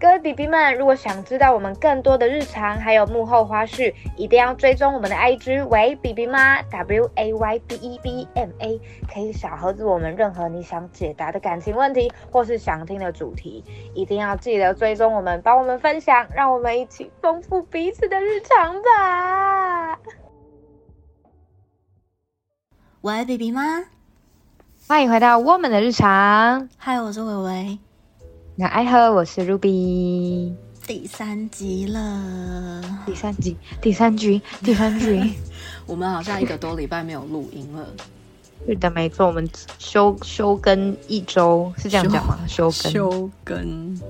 各位 BB 们，如果想知道我们更多的日常还有幕后花絮，一定要追踪我们的 IG 为 BB 妈 W A Y B E B M A，可以小盒子我们任何你想解答的感情问题或是想听的主题，一定要记得追踪我们，帮我们分享，让我们一起丰富彼此的日常吧。喂，BB 妈，欢迎回到我们的日常。嗨，我是维维。那爱喝，我是 Ruby。第三集了，第三集，第三集，第三集。我们好像一个多礼拜没有录音了。是的，没错，我们休休更一周，是这样讲吗？休更，休更，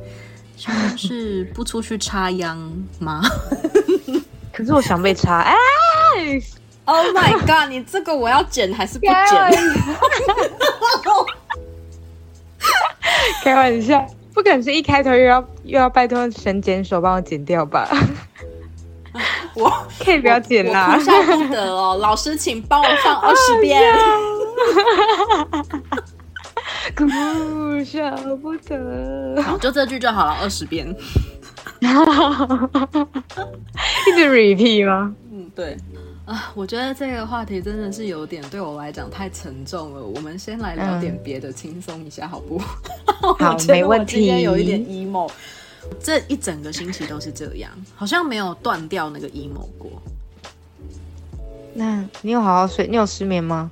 是不出去插秧吗？可是我想被插，哎！Oh my god！你这个我要剪还是不剪？开玩笑。不可能是一开头又要又要拜托神剪手帮我剪掉吧？我可以不要剪啦，哭笑不得哦。老师，请帮我放二十遍。哭笑不得。好，就这句就好了，二十遍。一直 repeat 吗？嗯，对。啊，我觉得这个话题真的是有点对我来讲太沉重了。我们先来聊点别的，轻松一下，好不？好，没问题。今天有一点 emo，这一整个星期都是这样，好像没有断掉那个 emo 过。那你有好好睡？你有失眠吗？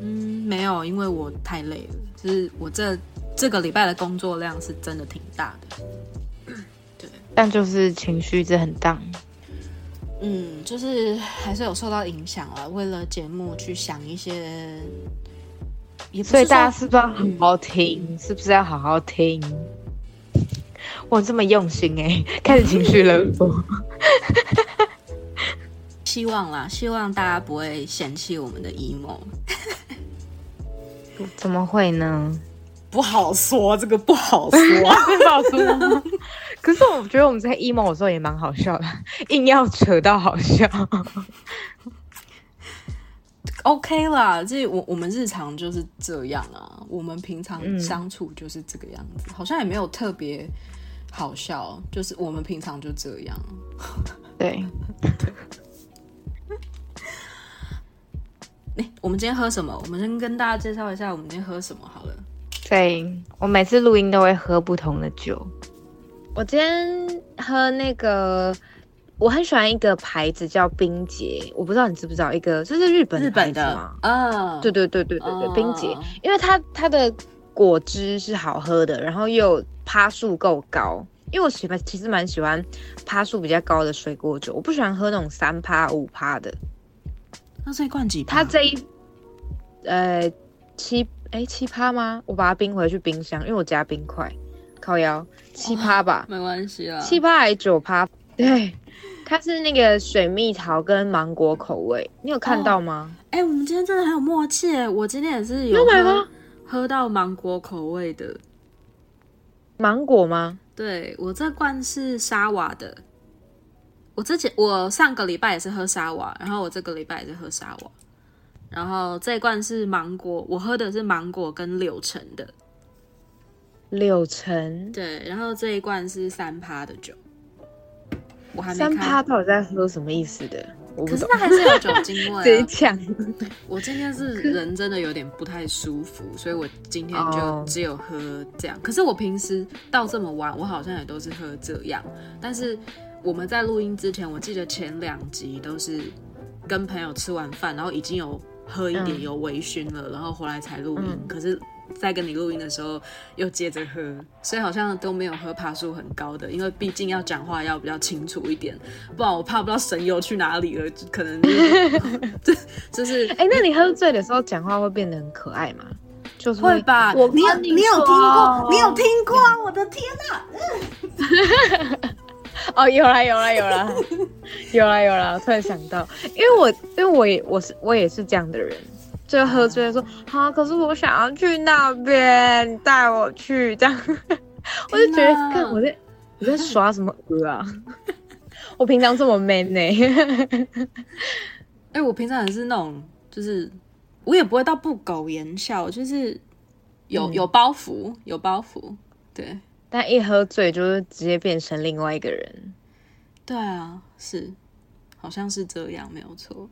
嗯，没有，因为我太累了。就是我这这个礼拜的工作量是真的挺大的。对，但就是情绪一直很荡。嗯，就是还是有受到影响了。为了节目去想一些，所以大家是不是要好好听？是不是要好好听？我这么用心哎，开始情绪了。希望啦，希望大家不会嫌弃我们的 emo。怎么会呢？不好说，这个不好说，不好说。可是我觉得我们在 emo 的时候也蛮好笑的，硬要扯到好笑。OK 啦，这我我们日常就是这样啊，我们平常相处就是这个样子，好像也没有特别好笑，就是我们平常就这样。对。哎，我们今天喝什么？我们先跟大家介绍一下我们今天喝什么好了。对，我每次录音都会喝不同的酒。我今天喝那个，我很喜欢一个牌子叫冰杰，我不知道你知不知道，一个这是日本日本的吗？啊，对对对对对对，冰杰，因为它它的果汁是好喝的，然后又趴数够高，因为我喜欢其实蛮喜欢趴数比较高的水果酒，我不喜欢喝那种三趴五趴的。那这一罐几？它这一呃七。哎，七趴吗？我把它冰回去冰箱，因为我加冰块。烤窑七趴吧，没关系啊。七趴还是九趴？对，它是那个水蜜桃跟芒果口味，你有看到吗？哎，我们今天真的很有默契。我今天也是有喝喝到芒果口味的芒果吗？对，我这罐是沙瓦的。我之前我上个礼拜也是喝沙瓦，然后我这个礼拜也是喝沙瓦。然后这一罐是芒果，我喝的是芒果跟柳橙的。柳橙对，然后这一罐是三趴的酒，我还没三趴到底在喝什么意思的？可是它还是有酒精味。贼强！我今天是人真的有点不太舒服，所以我今天就只有喝这样。可是我平时到这么晚，我好像也都是喝这样。但是我们在录音之前，我记得前两集都是跟朋友吃完饭，然后已经有。喝一点有微醺了，然后回来才录音。可是，在跟你录音的时候又接着喝，所以好像都没有喝爬树很高的，因为毕竟要讲话要比较清楚一点，不然我怕不知道神游去哪里了，可能这就是。哎，那你喝醉的时候讲话会变得很可爱吗？就是会吧。我你有你有听过？你有听过啊？我的天哪！哦，有了有了有了，有了有了！突然想到，因为我因为我也我是我也是这样的人，就喝醉说啊，可是我想要去那边，带我去这样，我就觉得看我在我在耍什么歌啊？我平常这么 man 呢？哎，我平常也是那种，就是我也不会到不苟言笑，就是有有包袱有包袱，对。但一喝醉就是直接变成另外一个人。对啊，是，好像是这样，没有错。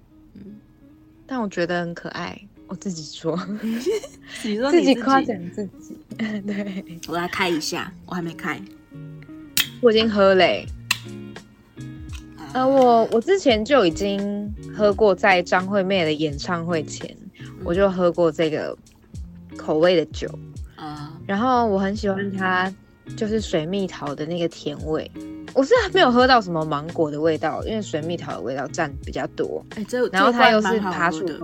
但我觉得很可爱，我自己说，你说自己夸奖自己。对，我来开一下，我还没开。我已经喝嘞、呃，我我之前就已经喝过，在张惠妹的演唱会前，我就喝过这个口味的酒，啊、然后我很喜欢它，就是水蜜桃的那个甜味。我是没有喝到什么芒果的味道，因为水蜜桃的味道占比较多，哎、这然后它又是这一罐蛮好爬树的，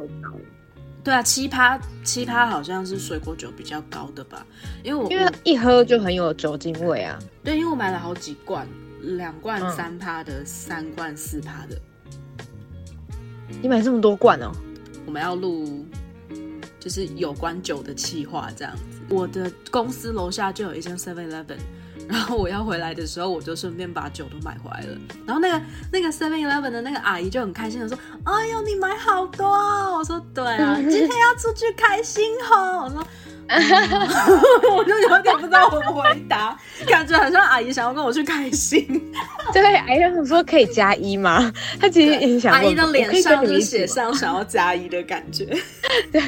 对啊，七趴七趴好像是水果酒比较高的吧？因为我因为一喝就很有酒精味啊。对，因为我买了好几罐，两罐嗯三趴的，三罐四趴的。你买这么多罐哦？我们要录就是有关酒的企划这样子。我的公司楼下就有一间 Seven Eleven，然后我要回来的时候，我就顺便把酒都买回来了。然后那个那个 Seven Eleven 的那个阿姨就很开心的说：“哎呦，你买好多哦！”我说：“对啊，今天要出去开心哦。”我说。嗯 我就有点不知道怎么回答，感觉好像阿姨想要跟我去开心。对，哎呀，我说可以加一吗？她其实也想阿姨的脸上就写上想要加一的感觉，对，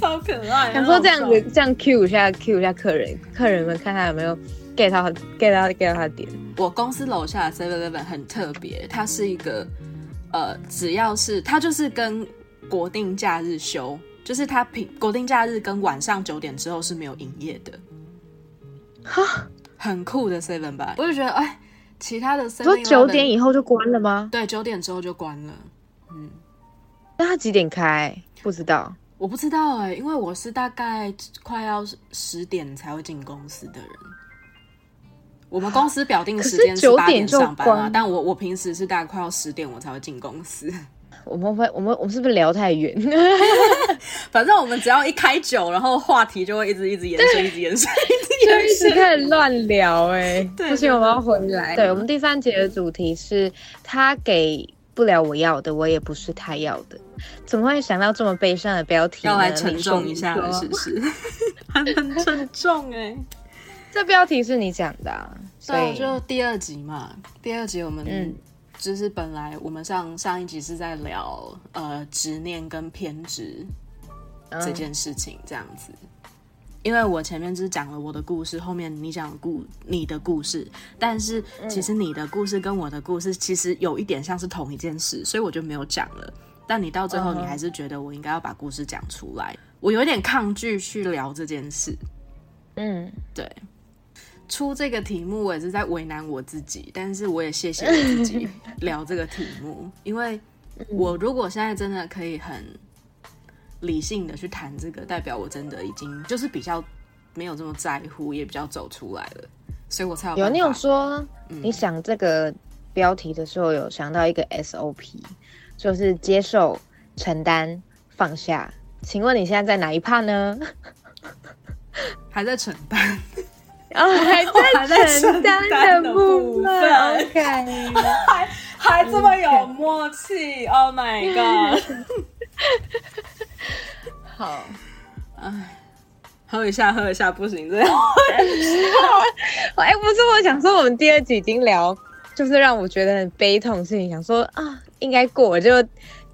超可爱。想说这样子，这样 Q 一下 Q 一下客人，客人们看他有没有 get 到 get 到 get 到他的点。我公司楼下的 Seven Eleven 很特别，它是一个呃，只要是它就是跟国定假日休，就是它平国定假日跟晚上九点之后是没有营业的，哈，很酷的 Seven 吧？我就觉得哎，其他的 Seven 说九点以后就关了吗？对九点之后就关了。嗯那它几点开？不知道。我不知道哎、因为我是大概快要十点才会进公司的人。我们公司表定时间可是八点上班啊，但我我平时是大概快要十点我才会进公司。我们会，我们我们是不是聊太远？反正我们只要一开酒，然后话题就会一直一直延伸，一直延伸，一直就一直延伸。开始乱聊哎、对 不行，我们要回来。对我们第三节的主题是他给不了我要的，我也不是他要的。怎么会想到这么悲伤的标题？要来沉重一下了，是不是？还很沉重哎、这标题是你讲的、啊，所对，以就第二集嘛，第二集我们嗯。就是本来我们上上一集是在聊呃执念跟偏执嗯。这件事情，这样子。因为我前面只讲了我的故事，后面你讲的故你的故事，但是其实你的故事跟我的故事其实有一点像是同一件事，所以我就没有讲了。但你到最后，你还是觉得我应该要把故事讲出来，我有点抗拒去聊这件事。嗯，对，出这个题目我也是在为难我自己，但是我也谢谢我自己 聊这个题目，因为我如果现在真的可以很理性的去谈这个，代表我真的已经就是比较没有这么在乎，也比较走出来了，所以我才有办有你有说，嗯你想这个标题的时候，有想到一个 SOP，就是接受、承担、放下。请问你现在在哪一趴呢？还在承担，哦，还 还在在承承担担的部部分。OK，还还这么有默契，Oh my god！好。哎喝一下，喝一下，不行这样。哎，不是，我想说，我们第二集已经聊，就是让我觉得很悲痛的事情，想说啊，应该过。就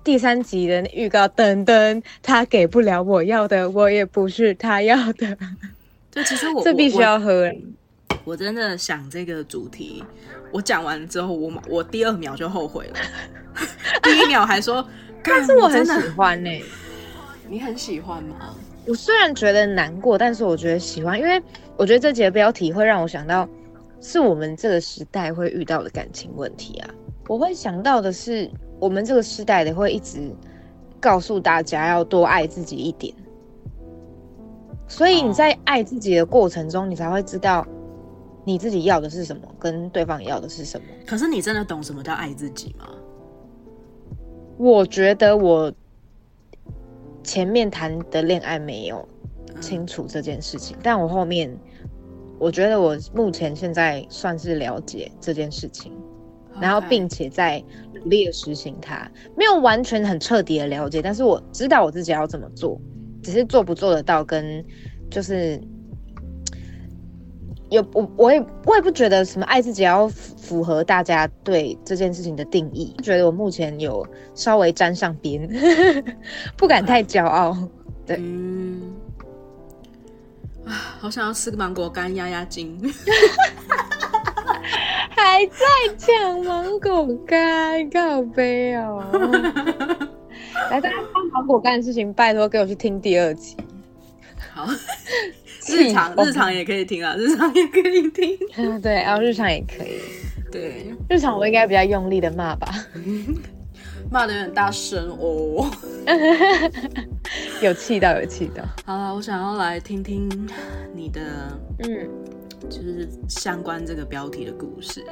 第三集的预告，噔噔，他给不了我要的，我也不是他要的，对，其实我这必须要喝。我我真的想这个主题，我讲完之后，我我第二秒就后悔了，第一秒还说，但但是我很喜，欢呢、你很喜欢吗？我虽然觉得难过，但是我觉得喜欢，因为我觉得这集的标题会让我想到，是我们这个时代会遇到的感情问题啊。我会想到的是，我们这个时代的会一直告诉大家要多爱自己一点，所以你在爱自己的过程中，你才会知道你自己要的是什么，跟对方要的是什么。可是你真的懂什么叫爱自己吗？我觉得我前面谈的恋爱没有清楚这件事情，但我后面我觉得我目前现在算是了解这件事情，然后并且在努力的实行它，没有完全很彻底的了解，但是我知道我自己要怎么做，只是做不做得到跟就是有我我也我也不觉得什么爱自己要符符合大家对这件事情的定义，觉得我目前有稍微沾上边，不敢太骄傲。对，嗯，啊，好想要吃个芒果干压压惊。还在讲芒果干，告杯哦！来，大家帮芒果干的事情，拜托给我去听第二集。好，日常日常也可以听啊，日常也可以听。对，然后日常也可以。对，日常我应该比较用力的骂吧，骂的有点大声哦。有气到，有气到。好了，我想要来听听你的，嗯，就是相关这个标题的故事。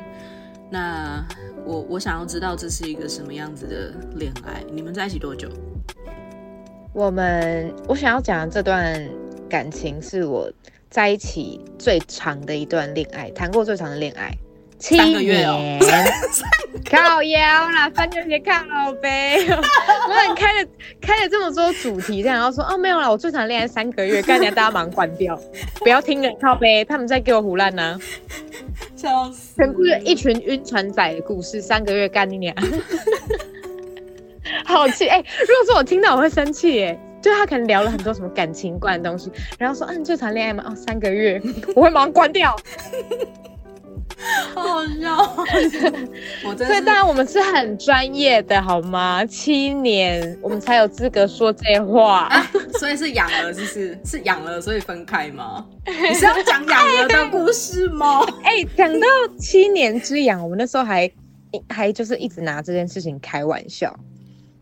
那我我想要知道这是一个什么样子的恋爱？你们在一起多久？我们我想要讲的这段感情是我在一起最长的一段恋爱，谈过最长的恋爱，七三个月哦年，靠腰啦，三个月靠背。我很开了开了这么多主题，这样然后说哦没有啦，我最长恋爱三个月，干你大家忙关掉，不要听了靠背，他们在给我胡乱呢，笑死！全部是一群晕船仔的故事，三个月干你俩。好气哎、如果说我听到我会生气哎、就他可能聊了很多什么感情观的东西，然后说，嗯、你最长恋爱吗？哦，三个月，我会马上关掉。好好笑，我真所以是当然我们是很专业的，好吗？七年我们才有资格说这话。所以是养了，是是是养了，所以分开吗？你是要讲养了的故事吗？哎、讲到七年之痒，我们那时候还还就是一直拿这件事情开玩笑。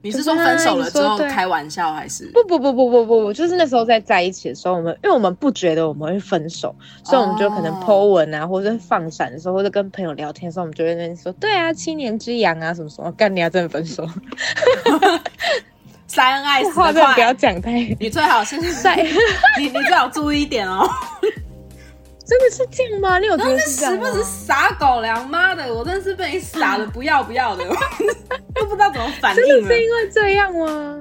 你是说分手了之后开玩笑，还是？不不不不不不不，就是那时候在在一起的时候，我们因为我们不觉得我们会分手，所以我们就可能哦。Po 文啊，或者放闪的时候，或者跟朋友聊天的时候，我们就会在那边说，对啊，七年之痒啊，什么什么，干你啊，真的分手，塞恩爱死话的真的不要快？讲太，你最好是 在你你最好注意一点哦，真的是这样吗？你有觉得是不时撒狗粮，妈的，我真的是被你撒的不要不要的，都 不知道怎么反应真的是。因为这样吗？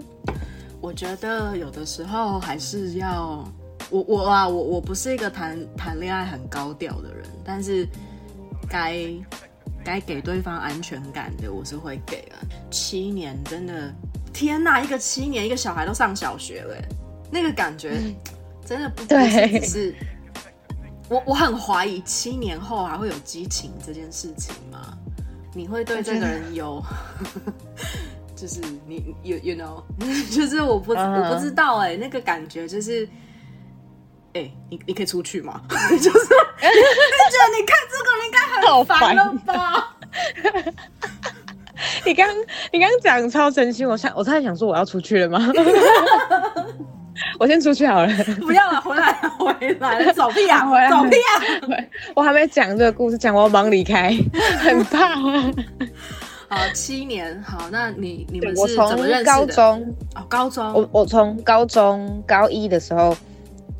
我觉得有的时候还是要我我啊，我我不是一个谈谈恋爱很高调的人，但是该该给对方安全感的，我是会给啊。七年真的，天呐，一个七年，一个小孩都上小学了耶，那个感觉真的不不对是。我我很怀疑七年后还会有激情这件事情吗？你会对这个人有，就是你 you you know，就是我不、嗯我不知道哎、那个感觉就是，哎、你你可以出去吗？就是就觉得你看这个人应该好很烦了烦吧？你刚你刚刚讲超真心，我想我差点想说我要出去了吗？我先出去好了，不要了，回来，回来了，走屁啊，回来了走屁啊！我还没讲这个故事，讲我忙离开，很怕。好，七年，好，那你你们我是怎么认识的？从高中，哦，高中，我我从高中高一的时候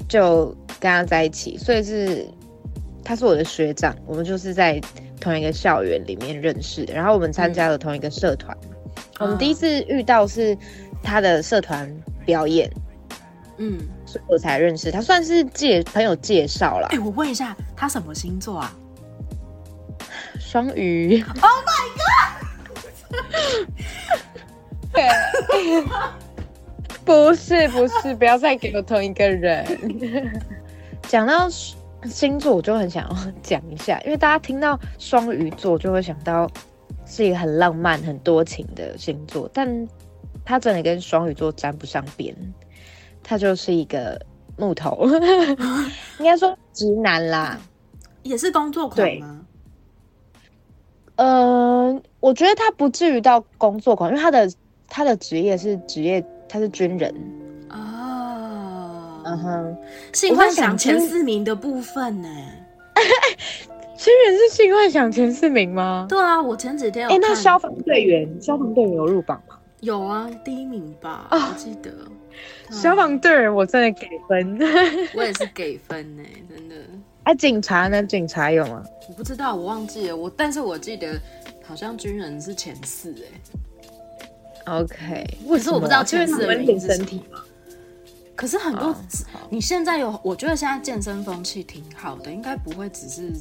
就跟他在一起，所以是他是我的学长，我们就是在同一个校园里面认识的，然后我们参加了同一个社团。我们第一次遇到是他的社团表演，嗯，所以我才认识他，算是介朋友介绍啦哎、。我问一下，他什么星座啊？双鱼，Oh my god！不是不是，不要再给我同一个人。讲到星座，我就很想要讲一下，因为大家听到双鱼座就会想到是一个很浪漫、很多情的星座，但它真的跟双鱼座沾不上边，它就是一个木头，应该说直男啦。也是工作狂对吗？呃，我觉得他不至于到工作狂，因为他的他的职业是职业，他是军人。哦，嗯哼，性幻想前四名的部分呢？军人是性幻想前四名吗？对啊，我前几天有哎、那消防队员，消防队员有入榜吗？有啊，第一名吧，啊我记得。消防队员我真的给分。我也是给分呢，真的。啊，警察呢？警察有吗？我不知道，我忘记了，我但是我记得好像军人是前四哎，OK，可是我不知道前四的因为他们挺原因是身体吗？可是很多啊，你现在有，我觉得现在健身风气挺好的，应该不会只是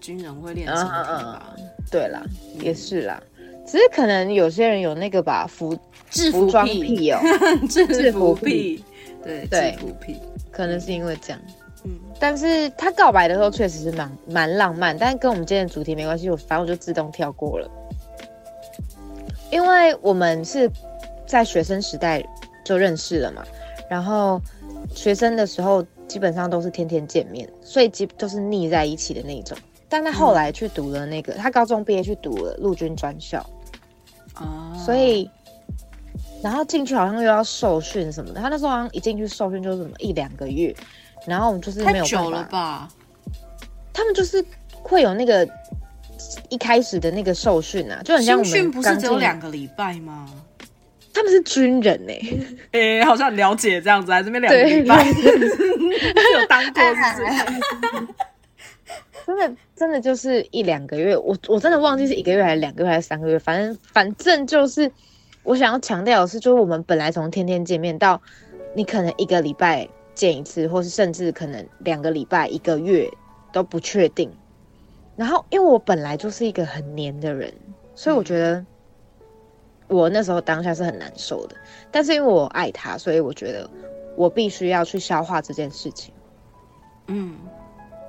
军人会练身体吧？对啦，也是啦，只是可能有些人有那个吧服制服装癖，哦，制制服服癖，对，对制服癖，可能是因为这样。嗯但是他告白的时候确实是蛮蛮浪漫，但跟我们今天的主题没关系，我反正我就自动跳过了，因为我们是在学生时代就认识了嘛，然后学生的时候基本上都是天天见面，所以基都是腻在一起的那种。但他后来去读了那个，他高中毕业去读了陆军专校，哦，所以然后进去好像又要受训什么的，他那时候好像一进去受训就是什么一两个月，然后我们就是没太有办法久了吧？他们就是会有那个一开始的那个受训啊，就很像我们不是只有两，个礼拜吗？他们是军人呢、诶、好像很了解这样子，在这边两个对礼拜，有当过是不是？真的真的就是一两个月，我我真的忘记是一个月还是两个月还是三个月，反正反正就是我想要强调的是，就是我们本来从天天见面到你可能一个礼拜见一次，或是甚至可能两个礼拜、一个月都不确定。然后因为我本来就是一个很黏的人，所以我觉得我那时候当下是很难受的。但是因为我爱他，所以我觉得我必须要去消化这件事情。嗯，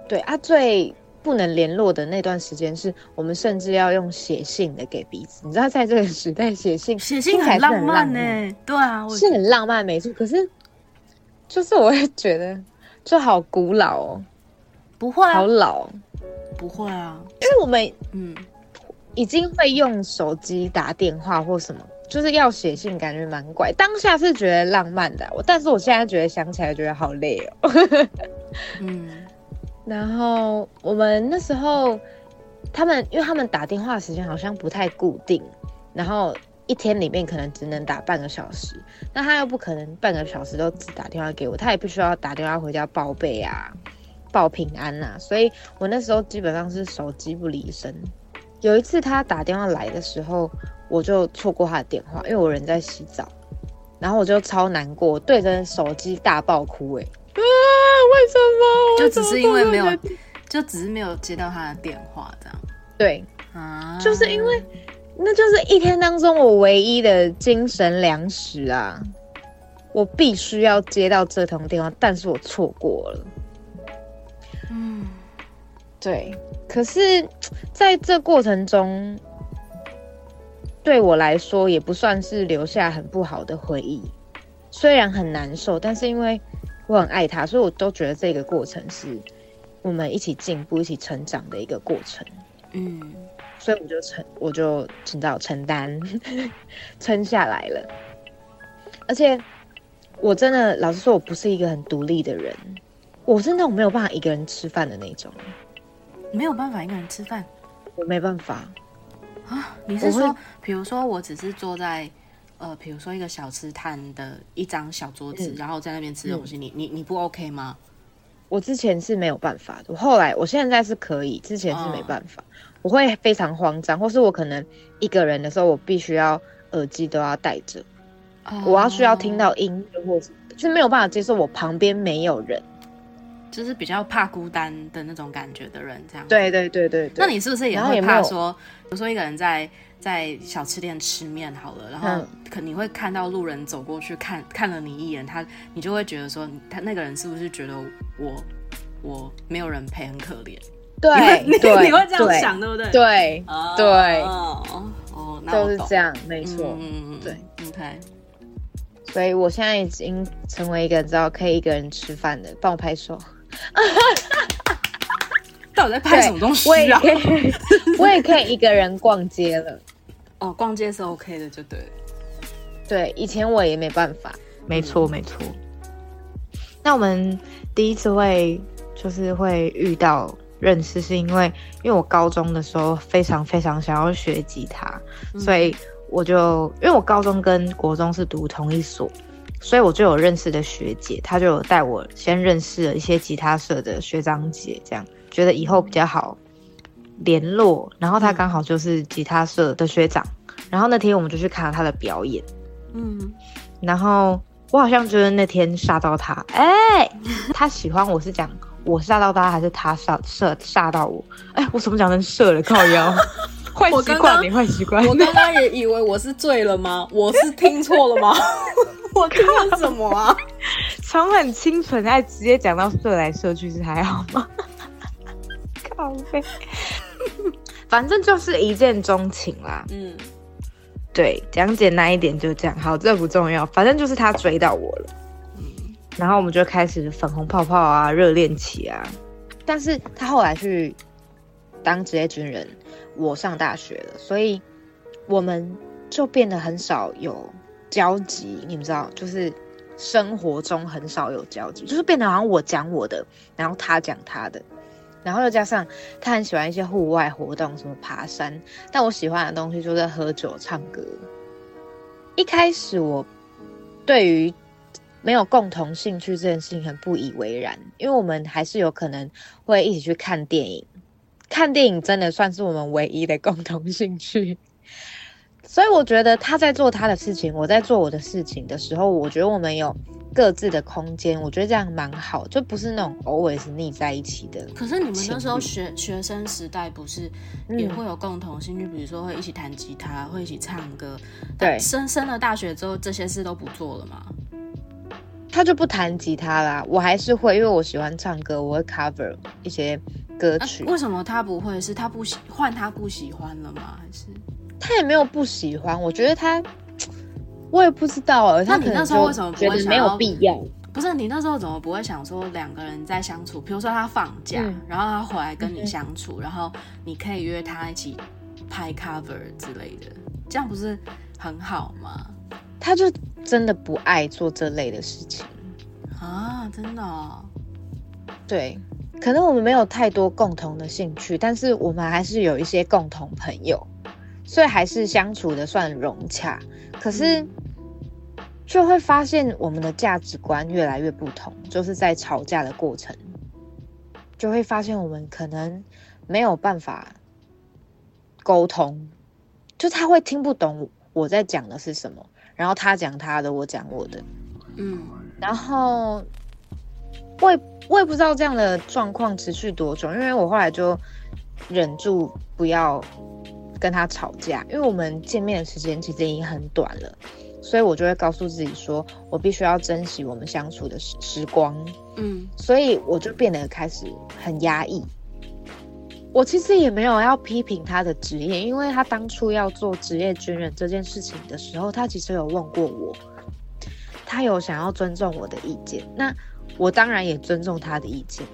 对啊，最不能联络的那段时间，是我们甚至要用写信的给彼此。你知道，在这个时代，写信写信听起来是浪漫呢、对啊，是很浪漫，没错。可是，就是我会觉得，就好古老哦，不会啊好，老哦，不会啊，因为我们嗯，已经会用手机打电话或什么，就是要写信，感觉蛮怪。当下是觉得浪漫的，我但是我现在觉得想起来觉得好累哦。嗯，然后我们那时候，他们因为他们打电话时间好像不太固定，然后一天里面可能只能打半个小时，那他又不可能半个小时都只打电话给我，他也必须要打电话回家报备啊，报平安啊，所以我那时候基本上是手机不离身。有一次他打电话来的时候，我就错过他的电话，因为我人在洗澡，然后我就超难过，对着手机大爆哭、欸，啊，为什么？就只是因为没有就只是没有接到他的电话这样对，啊，就是因为那就是一天当中我唯一的精神粮食啊！我必须要接到这通电话，但是我错过了。嗯，对，可是在这过程中，对我来说也不算是留下很不好的回忆。虽然很难受，但是因为我很爱他，所以我都觉得这个过程是我们一起进步、一起成长的一个过程。嗯，所以我就承，我就知道承担，撑下来了。而且我真的老实说，我不是一个很独立的人，我是那种没有办法一个人吃饭的那种，没有办法一个人吃饭我没办法。啊？你是说，比如说我只是坐在。呃，比如说一个小吃摊的一张小桌子，嗯然后在那边吃东西，你你你不 OK 吗？我之前是没有办法的，我后来我现在是可以，之前是没办法，我会非常慌张，或是我可能一个人的时候，我必须要耳机都要戴着，我要需要听到音乐，或是就是没有办法接受我旁边没有人。就是比较怕孤单的那种感觉的人，这样。。对对对对对。那你是不是也会怕说，比如说一个人在在小吃店吃面好了，然后嗯可你会看到路人走过去看看了你一眼，他你就会觉得说，他那个人是不是觉得我我没有人陪，很可怜？对你你 你会这样对想，对不对？对，哦对哦哦，那就我懂是这样，没错。嗯嗯嗯，对，OK，所以我现在已经成为一个知道可以一个人吃饭的，帮我拍手。到底在拍什么东西我也啊？可以，我也可以一个人逛街了。哦，逛街是 OK 的，就对了。对，以前我也没办法。没错，没错。那我们第一次会就是会遇到认识，是因为因为我高中的时候非常非常想要学吉他，所以我就因为我高中跟国中是读同一所，所以我就有认识的学姐，她就有带我先认识了一些吉他社的学长姐，这样觉得以后比较好联络。然后他刚好就是吉他社的学长，然后那天我们就去看了他的表演。嗯然后我好像就是那天吓到他，哎、他喜欢我是讲我吓到他，还是他吓吓吓到我？哎、我怎么讲成射了？靠腰，坏习惯你坏习惯。我刚刚也以为我是醉了吗？我是听错了吗？我听了什么啊？从很清纯，爱直接讲到射来射去，是还好吗？靠背，反正就是一见钟情啦。嗯，对，讲简单一点就这样。好，这不重要，反正就是他追到我了，嗯然后我们就开始粉红泡泡啊，热恋期啊。但是他后来去当职业军人，我上大学了，所以我们就变得很少有交集。你们知道，就是生活中很少有交集，就是变得好像我讲我的，然后他讲他的。然后又加上他很喜欢一些户外活动，什么爬山，但我喜欢的东西就是喝酒、唱歌。一开始我对于没有共同兴趣这件事情很不以为然，因为我们还是有可能会一起去看电影，看电影真的算是我们唯一的共同兴趣。所以我觉得他在做他的事情，我在做我的事情的时候，我觉得我们有各自的空间，我觉得这样蛮好，就不是那种 always 腻在一起的。可是你们那时候学学生时代不是嗯也会有共同兴趣，比如说会一起弹吉他，会一起唱歌。对升升了大学之后，这些事都不做了吗？他就不弹吉他啦，我还是会，因为我喜欢唱歌，我会 cover 一些歌啊曲。为什么他不会？是他不喜换他不喜欢了吗？还是他也没有不喜欢，我觉得他，我也不知道啊，他你那时候为什么不觉得没有必要？不是你那时候怎么不会想说两个人在相处？比如说他放假，嗯然后他回来跟你相处，然后你可以约他一起拍 cover 之类的，这样不是很好吗？他就真的不爱做这类的事情。啊，真的、哦，对，可能我们没有太多共同的兴趣，但是我们还是有一些共同朋友，所以还是相处的算融洽。可是就会发现我们的价值观越来越不同，就是在吵架的过程，就会发现我们可能没有办法沟通，就他会听不懂我在讲的是什么，然后他讲他的，我讲我的。嗯，然后我也我也不知道这样的状况持续多久，因为我后来就忍住不要跟他吵架，因为我们见面的时间其实已经很短了，所以我就会告诉自己说，我必须要珍惜我们相处的时时光，嗯，所以我就变得开始很压抑。我其实也没有要批评他的职业，因为他当初要做职业军人这件事情的时候，他其实有问过我，他有想要尊重我的意见，那我当然也尊重他的意见，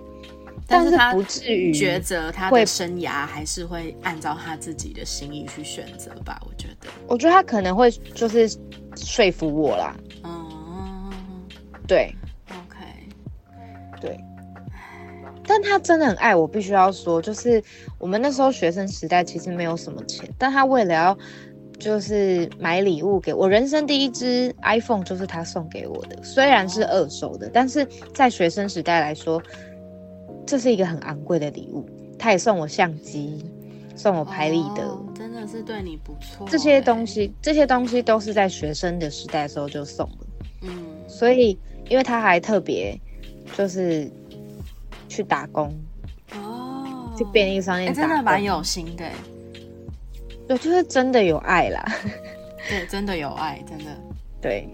但是他不至于抉择他会的生涯还是会按照他自己的心意去选择吧，我觉得。我觉得他可能会就是说服我啦，嗯对，OK，对，但他真的很爱我，必须要说，就是我们那时候学生时代其实没有什么钱，但他为了要就是买礼物给我，人生第一支 iPhone 就是他送给我的，虽然是二手的，但是在学生时代来说，这是一个很昂贵的礼物。他也送我相机，送我拍立得。哦真的是对你不错欸。这些东西，这些东西都是在学生的时代的时候就送了。嗯，所以，因为他还特别就是去打工，哦，去便利商哎、店真的蛮有心的欸，对，就是真的有爱啦。对，真的有爱，真的。对，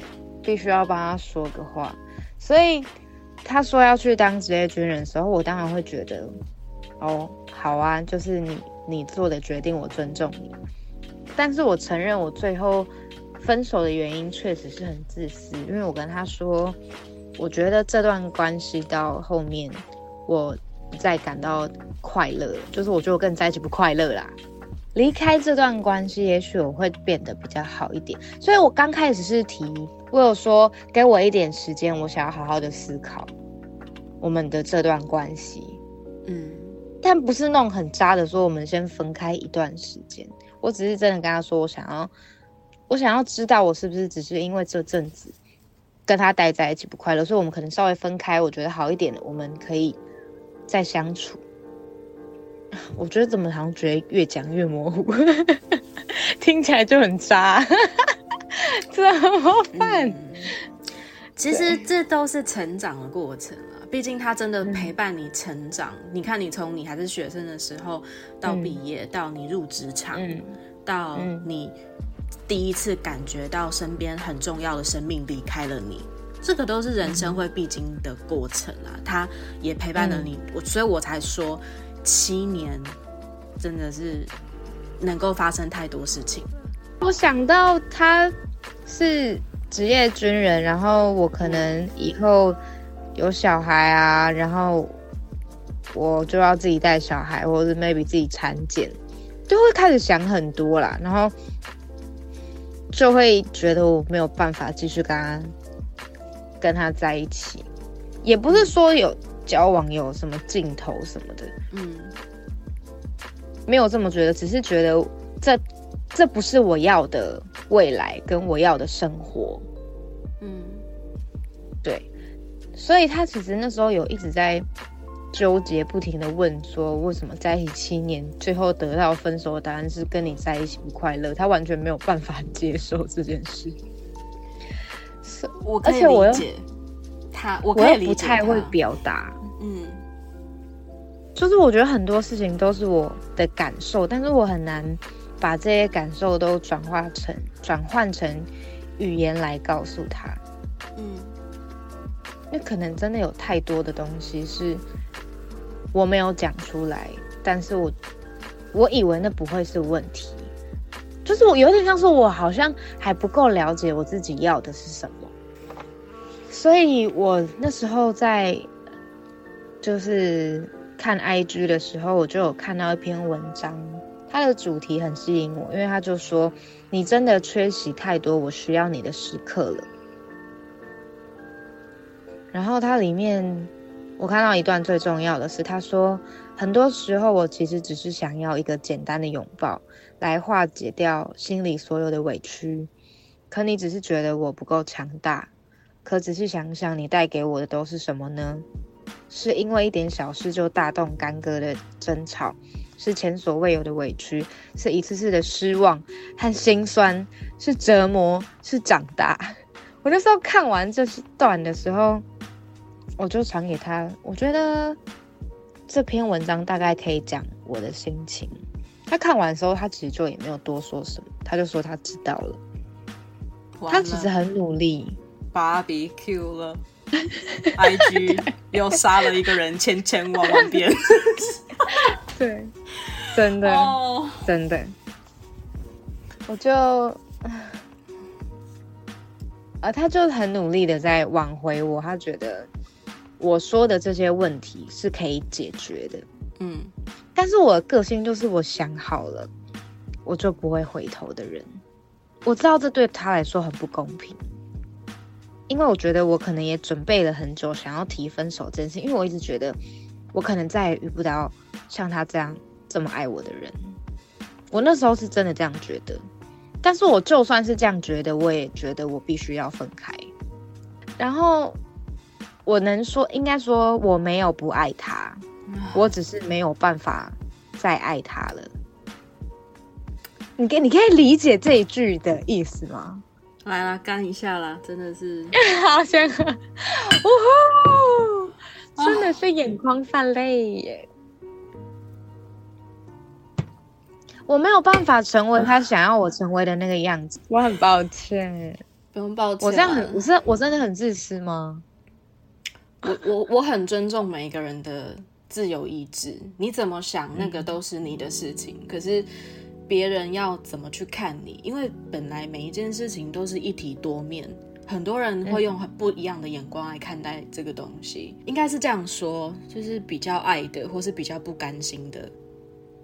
必须要帮他说个话。所以他说要去当职业军人的时候，我当然会觉得，哦，好啊，就是你你做的决定，我尊重你。但是我承认，我最后分手的原因确实是很自私，因为我跟他说，我觉得这段关系到后面，我不再感到快乐，就是我觉得我跟你在一起不快乐啦。离开这段关系，也许我会变得比较好一点。所以我刚开始是提，我有说给我一点时间，我想要好好的思考我们的这段关系，嗯，但不是那种很渣的说我们先分开一段时间。我只是真的跟他说，我想要，我想要知道我是不是只是因为这阵子跟他待在一起不快乐，所以我们可能稍微分开，我觉得好一点的，我们可以再相处。我觉得怎么好像觉得越讲越模糊，听起来就很渣，怎么办？嗯其实这都是成长的过程啊，毕竟他真的陪伴你成长。你看，你从你还是学生的时候到毕业，到你入职场，到你第一次感觉到身边很重要的生命离开了你，这个都是人生会必经的过程啊。他也陪伴了你，我所以我才说七年真的是能够发生太多事情。我想到他是职业军人，然后我可能以后有小孩啊，然后我就要自己带小孩，或者 maybe 自己产检，就会开始想很多啦，然后就会觉得我没有办法继续跟他跟他在一起，也不是说有交往有什么镜头什么的，嗯，没有这么觉得，只是觉得这。这不是我要的未来，跟我要的生活。嗯，对，所以他其实那时候有一直在纠结，不停的问说，为什么在一起七年，最后得到分手的答案是跟你在一起不快乐？他完全没有办法接受这件事。是，我而且我解他，我也不太会表达。嗯，就是我觉得很多事情都是我的感受，但是我很难。把这些感受都转化成转换成语言来告诉他，嗯，那可能真的有太多的东西是我没有讲出来，但是我我以为那不会是问题，就是我有点像是，我好像还不够了解我自己要的是什么，所以我那时候在就是看 IG 的时候，我就有看到一篇文章。它的主题很吸引我，因为他就说：“你真的缺席太多我需要你的时刻了。”然后它里面我看到一段最重要的是，他说：“很多时候我其实只是想要一个简单的拥抱，来化解掉心里所有的委屈。可你只是觉得我不够强大。可仔细想想，你带给我的都是什么呢？是因为一点小事就大动干戈的争吵。”是前所未有的委屈，是一次次的失望和心酸，是折磨，是长大。我那时候看完这段的时候，我就传给他。我觉得这篇文章大概可以讲我的心情。他看完的时候，他其实就也没有多说什么，他就说他知道了。他其实很努力。芭比 Q 了 IG 又杀了一个人千千万万遍。对。真的，真的，我就，啊，他就很努力的在挽回我，他觉得我说的这些问题是可以解决的，嗯，但是我的个性就是我想好了，我就不会回头的人，我知道这对他来说很不公平，因为我觉得我可能也准备了很久想要提分手这件事，因为我一直觉得我可能再也遇不到像他这样。这么爱我的人，我那时候是真的这样觉得。但是我就算是这样觉得，我也觉得我必须要分开。然后我能说，应该说我没有不爱他，我只是没有办法再爱他了。你可你可以理解这一句的意思吗？来啦，干一下啦，真的是 好先喝，呜呼，真的是眼眶泛泪耶。我没有办法成为他想要我成为的那个样子，我很抱歉。不用抱歉，我这样很，我是我真的很自私吗？我我我很尊重每一个人的自由意志，你怎么想那个都是你的事情。可是别人要怎么去看你？因为本来每一件事情都是一体多面，很多人会用很不一样的眼光来看待这个东西。应该是这样说，就是比较爱的，或是比较不甘心的。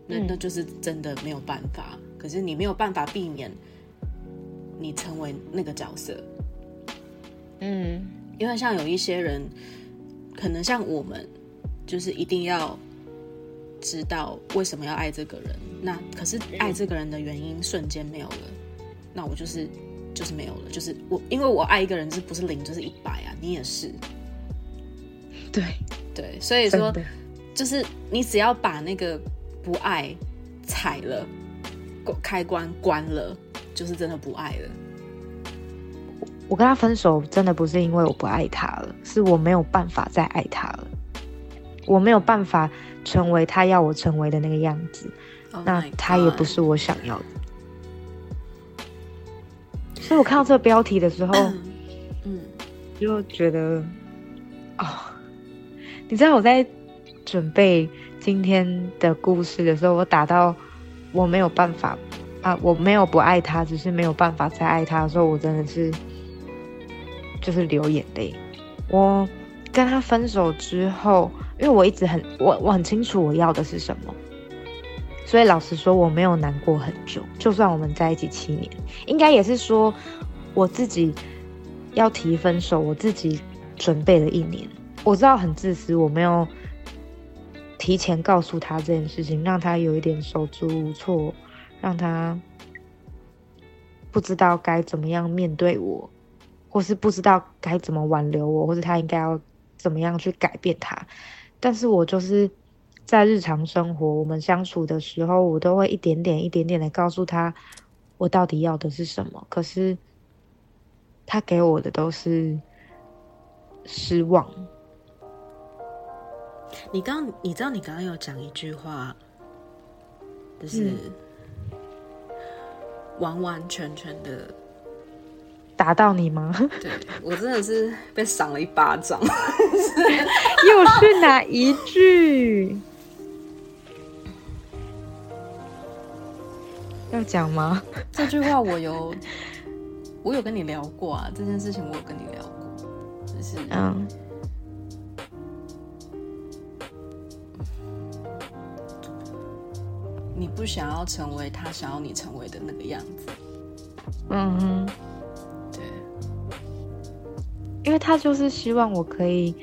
那那就是真的没有办法，可是你没有办法避免你成为那个角色，嗯，因为像有一些人，可能像我们，就是一定要知道为什么要爱这个人，那可是爱这个人的原因瞬间没有了，那我就是就是没有了，就是我因为我爱一个人，是不是零就是一百啊？你也是，对对，所以说就是你只要把那个。不爱，踩了，开关关了，就是真的不爱了。我跟他分手真的不是因为我不爱他了，是我没有办法再爱他了，我没有办法成为他要我成为的那个样子，那他也不是我想要的。所以我看到这个标题的时候，嗯，就觉得，哦，你知道我在准备今天的故事的时候，我打到我没有办法啊，我没有不爱他，只是没有办法再爱他的时候，我真的是就是流眼泪。我跟他分手之后，因为我一直很我我很清楚我要的是什么。所以老实说，我没有难过很久。就算我们在一起七年，应该也是说我自己要提分手，我自己准备了一年。我知道很自私，我没有提前告诉他这件事情，让他有一点手足无措，让他不知道该怎么样面对我，或是不知道该怎么挽留我，或者他应该要怎么样去改变他。但是我就是。在日常生活，我们相处的时候，我都会一点点、一点点的告诉他，我到底要的是什么。可是，他给我的都是失望。你刚，你知道，你刚刚有讲一句话，就是完完全全的打到你吗？对我真的是被赏了一巴掌。又是哪一句？要讲吗？这句话我有，我有跟你聊过啊。这件事情我有跟你聊过，就是嗯，你不想要成为他想要你成为的那个样子。嗯哼，对，因为他就是希望我可以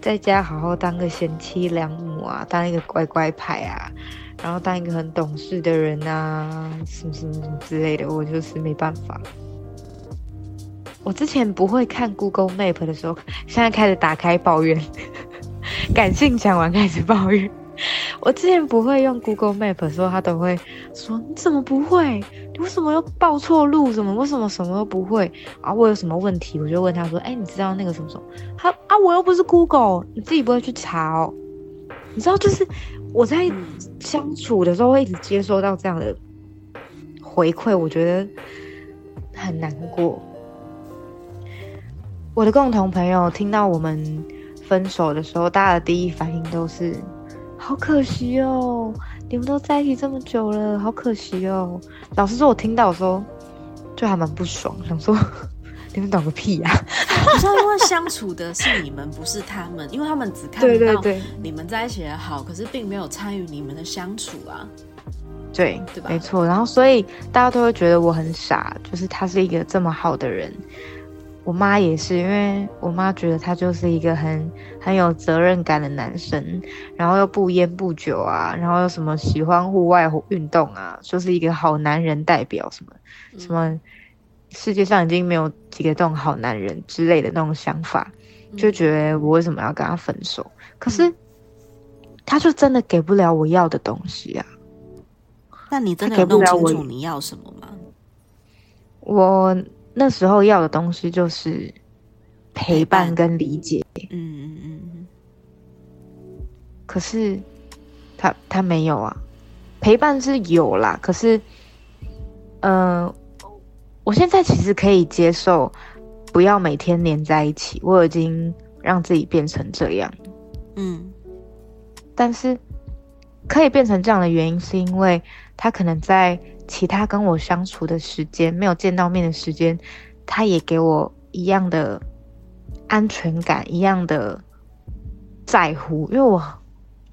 在家好好当个贤妻良母啊，当一个乖乖牌啊。然后当一个很懂事的人啊，什么什么什么之类的，我就是没办法。我之前不会看 Google Map 的时候，现在开始打开抱怨，感性讲完开始抱怨。我之前不会用 Google Map 的时候，他都会说：“你怎么不会？你为什么又报错路？什么？为什么什么都不会？”啊，我有什么问题？我就问他说：“哎，你知道那个什么什么？”他啊，我又不是 Google，你自己不会去查哦。你知道，就是我在。相处的时候会一直接收到这样的回馈，我觉得很难过。我的共同朋友听到我们分手的时候，大家的第一反应都是“好可惜哦，你们都在一起这么久了，好可惜哦。”老实说，我听到的时候就还蛮不爽，想说。你们懂个屁呀！不是因为相处的是你们，不是他们，因为他们只看到你们在一起的好，可是并没有参与你们的相处啊。对，对吧？没错。然后，所以大家都会觉得我很傻，就是他是一个这么好的人。我妈也是，因为我妈觉得他就是一个很很有责任感的男生，然后又不烟不酒啊，然后又什么喜欢户外运动啊，就是一个好男人代表，什么什么。世界上已经没有几个这种好男人之类的那种想法，就觉得我为什么要跟他分手？可是他就真的给不了我要的东西啊！那你真的弄清楚你要什么吗？我那时候要的东西就是陪伴跟理解。嗯嗯嗯嗯。可是他他没有啊，陪伴是有啦，可是，嗯。我现在其实可以接受，不要每天黏在一起。我已经让自己变成这样，嗯。但是可以变成这样的原因，是因为他可能在其他跟我相处的时间，没有见到面的时间，他也给我一样的安全感，一样的在乎。因为我，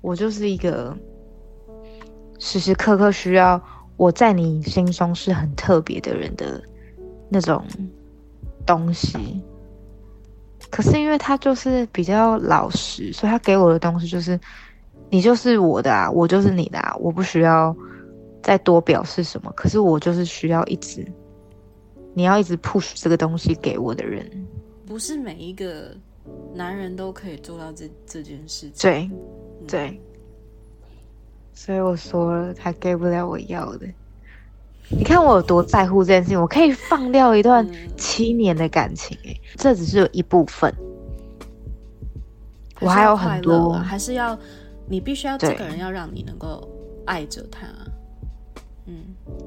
我就是一个时时刻刻需要我在你心中是很特别的人的。那种东西，可是因为他就是比较老实，所以他给我的东西就是，你就是我的啊，我就是你的啊，我不需要再多表示什么。可是我就是需要一直，你要一直 push 这个东西给我的人。不是每一个男人都可以做到这这件事情。对，对。所以我说了，他给不了我要的。你看我有多在乎这件事情，我可以放掉一段七年的感情、欸，这只是有一部分，我还有很多。还是要你必须要这个人要让你能够爱着他。嗯。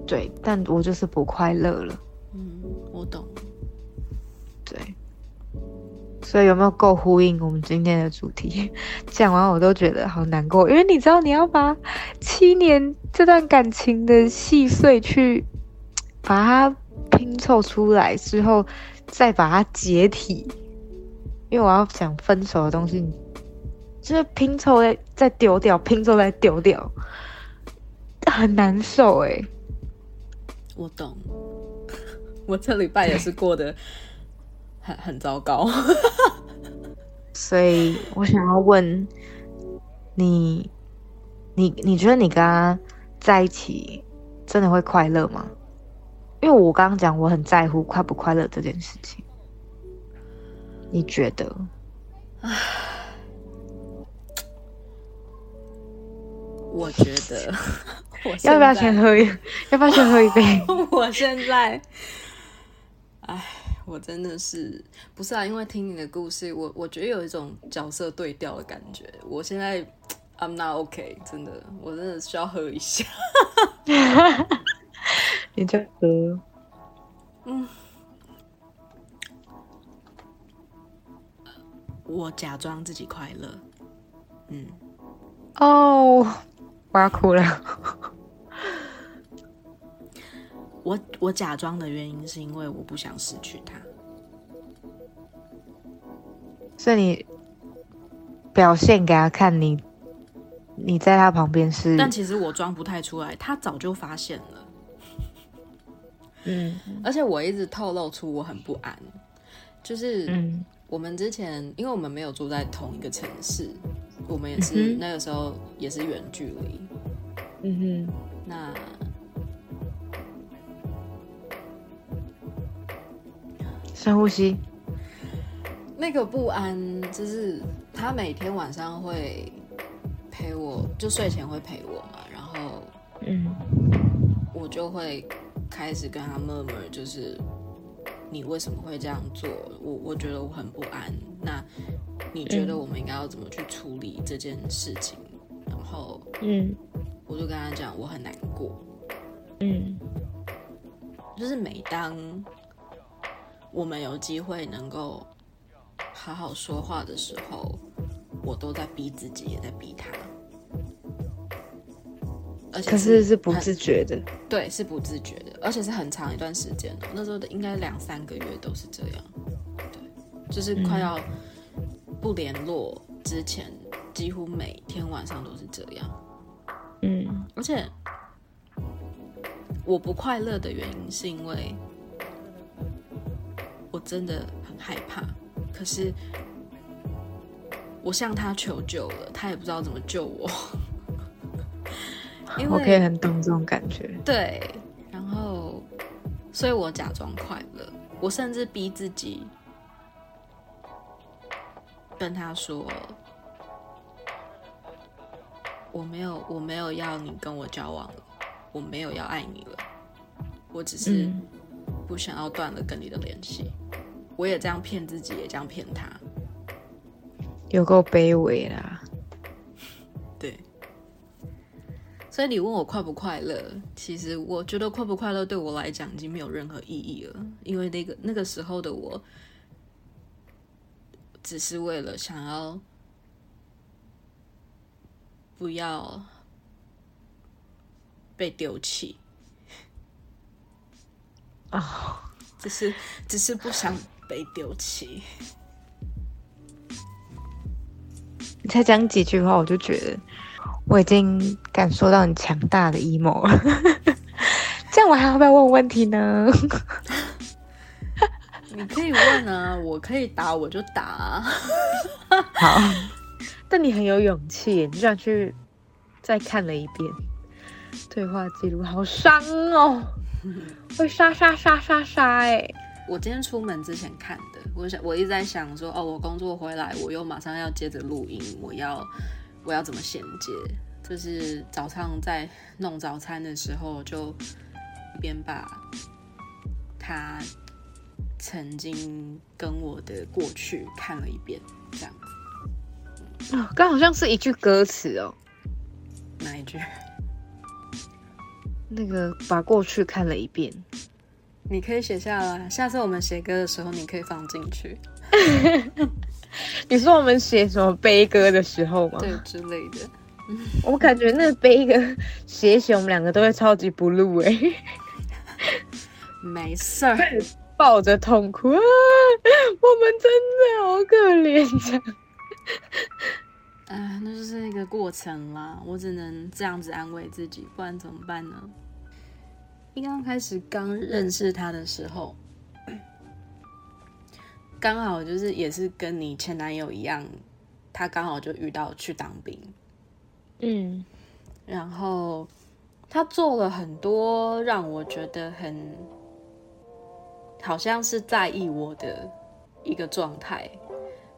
对，但我就是不快乐了，嗯，我懂。所以有没有够呼应我们今天的主题？讲完我都觉得好难过，因为你知道你要把七年这段感情的细碎去 把它拼凑出来之后，再把它解体。因为我要讲分手的东西，就是拼凑再再丢掉，拼凑再丢掉，很难受哎、我懂，我这礼拜也是过得很很糟糕。所以我想要问你，你你觉得你跟他在一起真的会快乐吗？因为我刚刚讲我很在乎快不快乐这件事情，你觉得？我觉得，我要不要先喝一？要不要先喝一杯？我现在，哎，我真的是不是啊？因为听你的故事，我我觉得有一种角色对调的感觉。我现在 I'm not OK，真的，我真的需要喝一下。你就喝。嗯我假装自己快乐，嗯，哦，我要哭了。我我假装的原因是因为我不想失去他。所以你表现给他看你，你在他旁边是，但其实我装不太出来，他早就发现了，嗯 而且我一直透露出我很不安，就是嗯我们之前，因为我们没有住在同一个城市，我们也是、嗯那个时候也是远距离。嗯哼那深呼吸。那个不安，就是他每天晚上会陪我，就睡前会陪我嘛，然后嗯我就会开始跟他 murmur，就是你为什么会这样做？我我觉得我很不安。那你觉得我们应该要怎么去处理这件事情？然后嗯我就跟他讲，我很难过。嗯就是每当我们有机会能够好好说话的时候，我都在逼自己，也在逼他。而且可是是不自觉的。对，是不自觉的，而且是很长一段时间哦。那时候的应该两三个月都是这样，对，就是快要不联络之前，几乎每天晚上都是这样。嗯而且我不快乐的原因是因为我真的很害怕，可是我向他求救了，他也不知道怎么救我。因我可以很懂这种感觉。对，然后所以我假装快乐，我甚至逼自己跟他说。我没有，我没有要你跟我交往了，我没有要爱你了，我只是嗯不想要断了跟你的联系。我也这样骗自己，也这样骗他。有够卑微啦。对，所以你问我快不快乐，其实我觉得快不快乐对我来讲已经没有任何意义了，因为那个那个时候的我，只是为了想要不要被丢弃，哦，只是只是不想被丢弃。你才讲几句话，我就觉得我已经感受到你强大的 emo 了。这样我还要不要问问题呢？你可以问啊，我可以答我就答、啊。好，但你很有勇气，你居然去再看了一遍对话记录，好伤哦，会杀杀杀杀杀哎。我今天出门之前看的，我想我一直在想说，哦，我工作回来，我又马上要接着录音，我要我要怎么衔接？就是早上在弄早餐的时候就一边把他曾经跟我的过去看了一遍，这样子。哦，刚好像是一句歌词哦，哪一句？那个把过去看了一遍，你可以写下来，下次我们写歌的时候你可以放进去。你说我们写什么悲歌的时候吗？对，之类的。我感觉那悲歌写写，我们两个都会超级不录哎。没事儿，抱着痛哭啊！我们真的好可怜呀。哎，那就是一个过程啦，我只能这样子安慰自己，不然怎么办呢？一刚开始刚认识他的时候，刚好就是也是跟你前男友一样，他刚好就遇到去当兵，嗯，然后他做了很多让我觉得很好像是在意我的一个状态，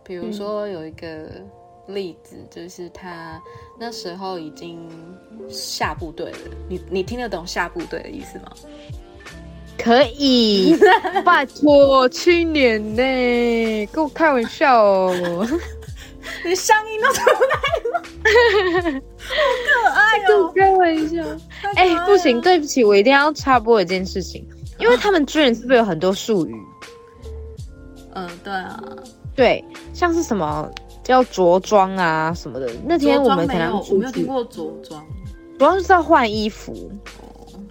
比如说有一个。例子就是他那时候已经下部队了，你你听得懂下部队的意思吗？可以，拜托，去年呢，跟我开玩笑哦，你声音都出来了，好可爱哦，开玩笑，哎，不行，对不起，我一定要插播一件事情，因为他们军人是不是有很多术语？嗯，对啊，对，像是什么？要着装啊什么的。那天我们可能我没有听过着装，主要是要换衣服。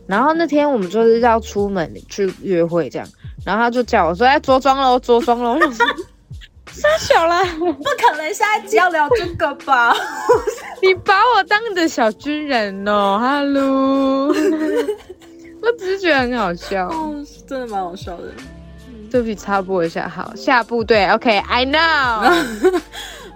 然后那天我们就是要出门去约会这样，然后他就叫我说：“哎，着装喽，着装喽。”傻小了，不可能下一集要聊这个吧？你把我当你的小军人哦，Hello。我只是觉得很好笑，真的蛮好笑的。对不起，插播一下，好，下部队，OK，I know。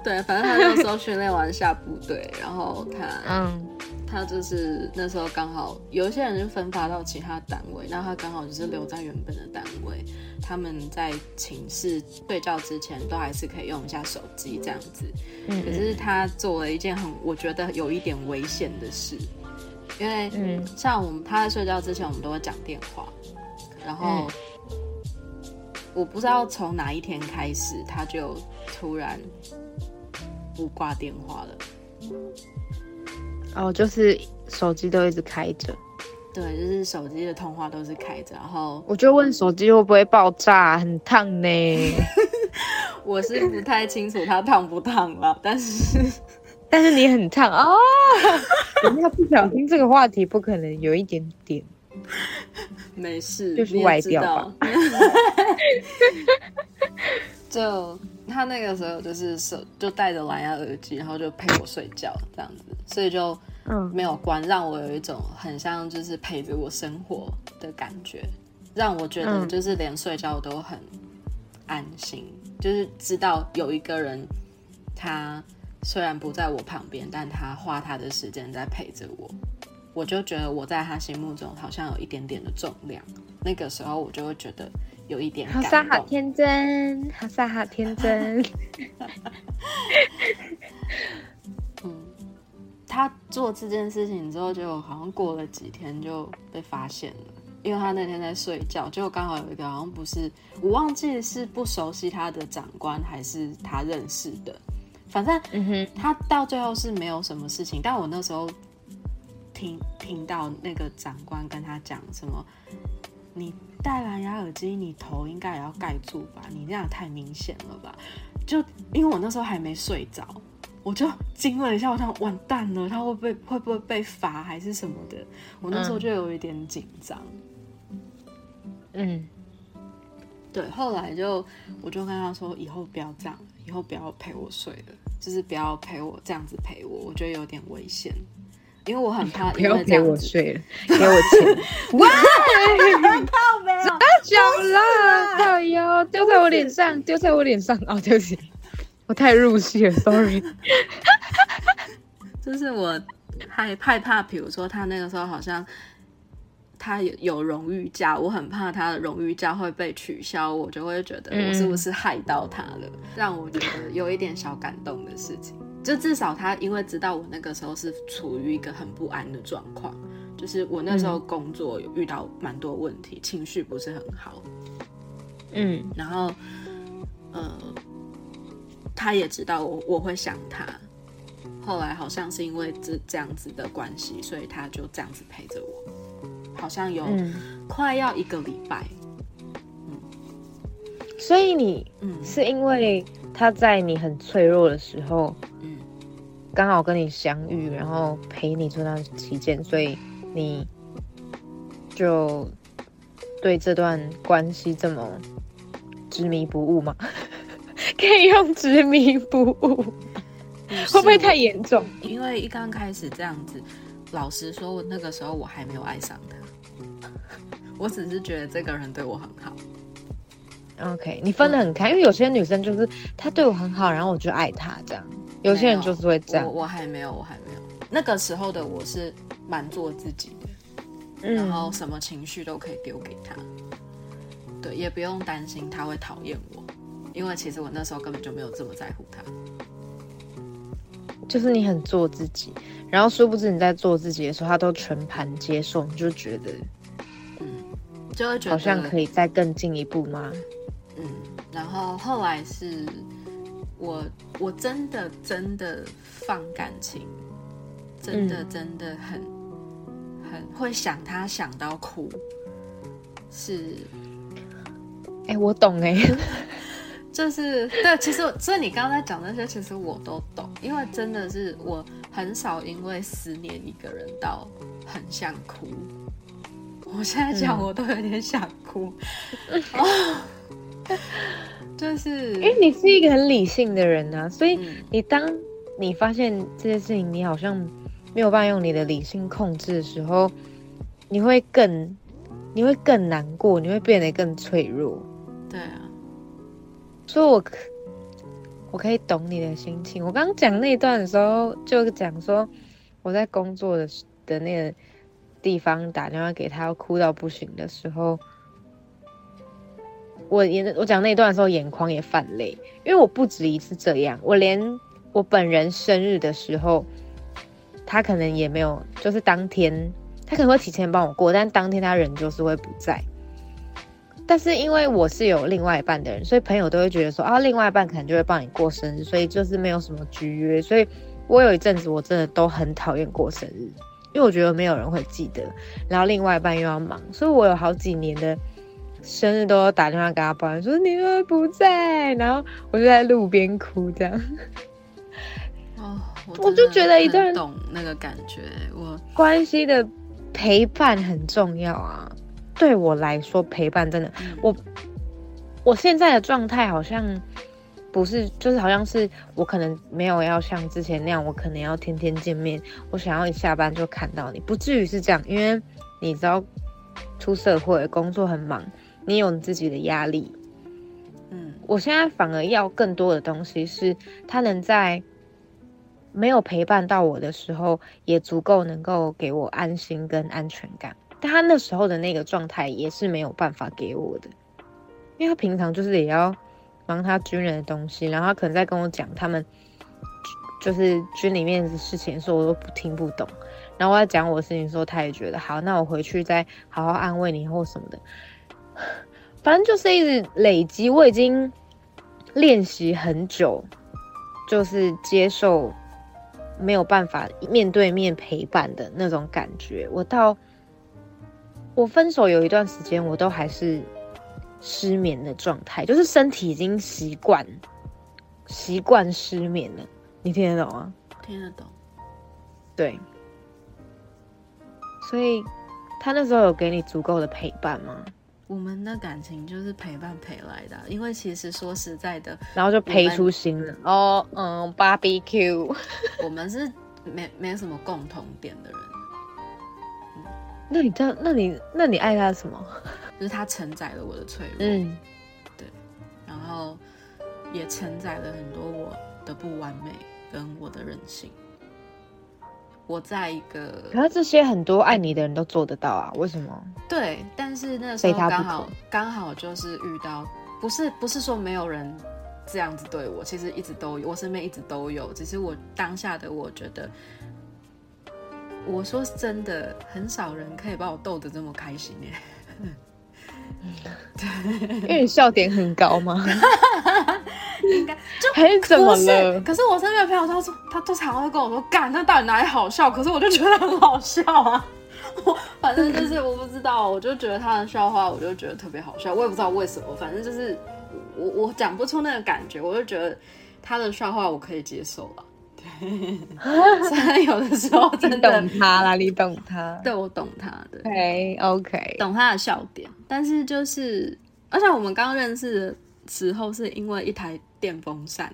对，反正他那时候训练完下部队，然后他，嗯，他就是那时候刚好有一些人就分发到其他单位，那他刚好就是留在原本的单位。他们在寝室睡觉之前都还是可以用一下手机这样子。嗯。可是他做了一件很我觉得有一点危险的事，因为嗯，像我们他在睡觉之前，我们都会讲电话，然后我不知道从哪一天开始，他就突然。不挂电话了，哦，就是手机都一直开着，对，就是手机的通话都是开着，然后我就问手机会不会爆炸，很烫呢？我是不太清楚它烫不烫了，但是 但是你很烫啊！人家不小心这个话题不可能有一点点，没事，就是外掉吧。就他那个时候就是手就戴着蓝牙耳机，然后就陪我睡觉这样子，所以就嗯没有关，让我有一种很像就是陪着我生活的感觉，让我觉得就是连睡觉都很安心，就是知道有一个人他虽然不在我旁边，但他花他的时间在陪着我，我就觉得我在他心目中好像有一点点的重量，那个时候我就会觉得。有一点好傻好天真，好傻好天真。嗯，他做这件事情之后，就好像过了几天就被发现了，因为他那天在睡觉，结果刚好有一个好像不是我忘记是不熟悉他的长官还是他认识的，反正他到最后是没有什么事情，但我那时候听听到那个长官跟他讲什么。你戴蓝牙耳机，你头应该也要盖住吧？你这样太明显了吧？就因为我那时候还没睡着，我就惊了一下，我想完蛋了，他会不会会不会被罚还是什么的？我那时候就有一点紧张。嗯，对，后来就我就跟他说，以后不要这样，以后不要陪我睡了，就是不要陪我这样子陪我，我觉得有点危险。因为我很怕，不要陪我睡了，给我钱。哇，靠没有，脚了，靠腰丢在我脸上，丢在我脸上。哦，对不起，我太入戏了，sorry。就是我害害怕，比如说他那个时候好像他有有荣誉假，我很怕他的荣誉假会被取消，我就会觉得我是不是害到他了，让我觉得有一点小感动的事情。就至少他因为知道我那个时候是处于一个很不安的状况，就是我那时候工作有遇到蛮多问题，情绪不是很好，嗯。然后呃，他也知道我我会想他，后来好像是因为这这样子的关系，所以他就这样子陪着我，好像有嗯，快要一个礼拜，所以你嗯。是因为他在你很脆弱的时候，嗯，刚好跟你相遇，然后陪你这段期间，所以你就对这段关系这么执迷不悟吗？可以用执迷不悟，会不会太严重？因为一刚开始这样子，老实说，我那个时候我还没有爱上他，我只是觉得这个人对我很好。OK，你分得很开，因为有些女生就是她对我很好，然后我就爱她这样；有些人就是会这样我。我还没有，我还没有。那个时候的我是蛮做自己的，嗯然后什么情绪都可以丢给他，对，也不用担心他会讨厌我，因为其实我那时候根本就没有这么在乎他。就是你很做自己，然后殊不知你在做自己的时候，他都全盘接受，你就觉得嗯就会觉得好像可以再更进一步吗？嗯，然后后来是我我真的真的放感情，真的嗯真的很、很会想他想到哭，是哎、我懂哎、就是对，其实所以你刚刚在讲那些，其实我都懂，因为真的是我很少因为思念一个人到很想哭。我现在讲嗯。我都有点想哭，哦，就是因为你是一个很理性的人啊，所以嗯你当你发现这件事情你好像没有办法用你的理性控制的时候，你会更你会更难过，你会变得更脆弱。对啊，所以我可我可以懂你的心情。我刚刚讲那一段的时候，就讲说我在工作的的那个地方打电话给他，哭到不行的时候，我眼我讲那一段的时候，眼眶也泛泪，因为我不止一次这样，我连我本人生日的时候，他可能也没有，就是当天他可能会提前帮我过，但当天他人就是会不在。但是因为我是有另外一半的人，所以朋友都会觉得说啊，另外一半可能就会帮你过生日，所以就是没有什么居约。所以我有一阵子我真的都很讨厌过生日，因为我觉得没有人会记得，然后另外一半又要忙，所以我有好几年的生日都打电话给他抱怨说你怎么不在，然后我就在路边哭这样。哦，我就觉得一段懂那个感觉，我关系的陪伴很重要啊。对我来说，陪伴真的，嗯我我现在的状态好像不是，就是好像是我可能没有要像之前那样，我可能要天天见面，我想要一下班就看到你，不至于是这样，因为你知道出社会工作很忙，你有你自己的压力，嗯我现在反而要更多的东西，是他能在没有陪伴到我的时候，也足够能够给我安心跟安全感。但他那时候的那个状态也是没有办法给我的，因为他平常就是也要忙他军人的东西，然后他可能在跟我讲他们就是军里面的事情的时候，我都不听不懂。然后我在讲我的事情的时候，他也觉得好，那我回去再好好安慰你或什么的。反正就是一直累积，我已经练习很久，就是接受没有办法面对面陪伴的那种感觉。我到我分手有一段时间，我都还是失眠的状态，就是身体已经习惯习惯失眠了。你听得懂吗？听得懂。对，所以他那时候有给你足够的陪伴吗？我们的感情就是陪伴陪来的啊，因为其实说实在的，然后就陪出新人哦，嗯，barbecue。我们是没没什么共同点的人，那你这样，那你那你爱他什么？就是他承载了我的脆弱，嗯，对然后也承载了很多我的不完美跟我的任性。我在一个可是这些很多爱你的人都做得到啊，为什么？对，但是那时候刚好刚好就是遇到，不是不是说没有人这样子对我，其实一直都有，我身边一直都有，只是我当下的我觉得我说真的，很少人可以把我逗得这么开心耶。因为你笑点很高吗？应该就还 是怎么不是了？可是我身边的朋友他说，他都常常会跟我说，干，那到底哪里好笑？可是我就觉得很好笑啊。我反正就是我不知道，我就觉得他的笑话，我就觉得特别好笑。我也不知道为什么，反正就是我我讲不出那个感觉，我就觉得他的笑话我可以接受了。对，虽然有的时候真的懂他啦，你懂他。对我懂他的，OK OK，懂他的笑点，但是就是，而且我们刚认识的时候是因为一台电风扇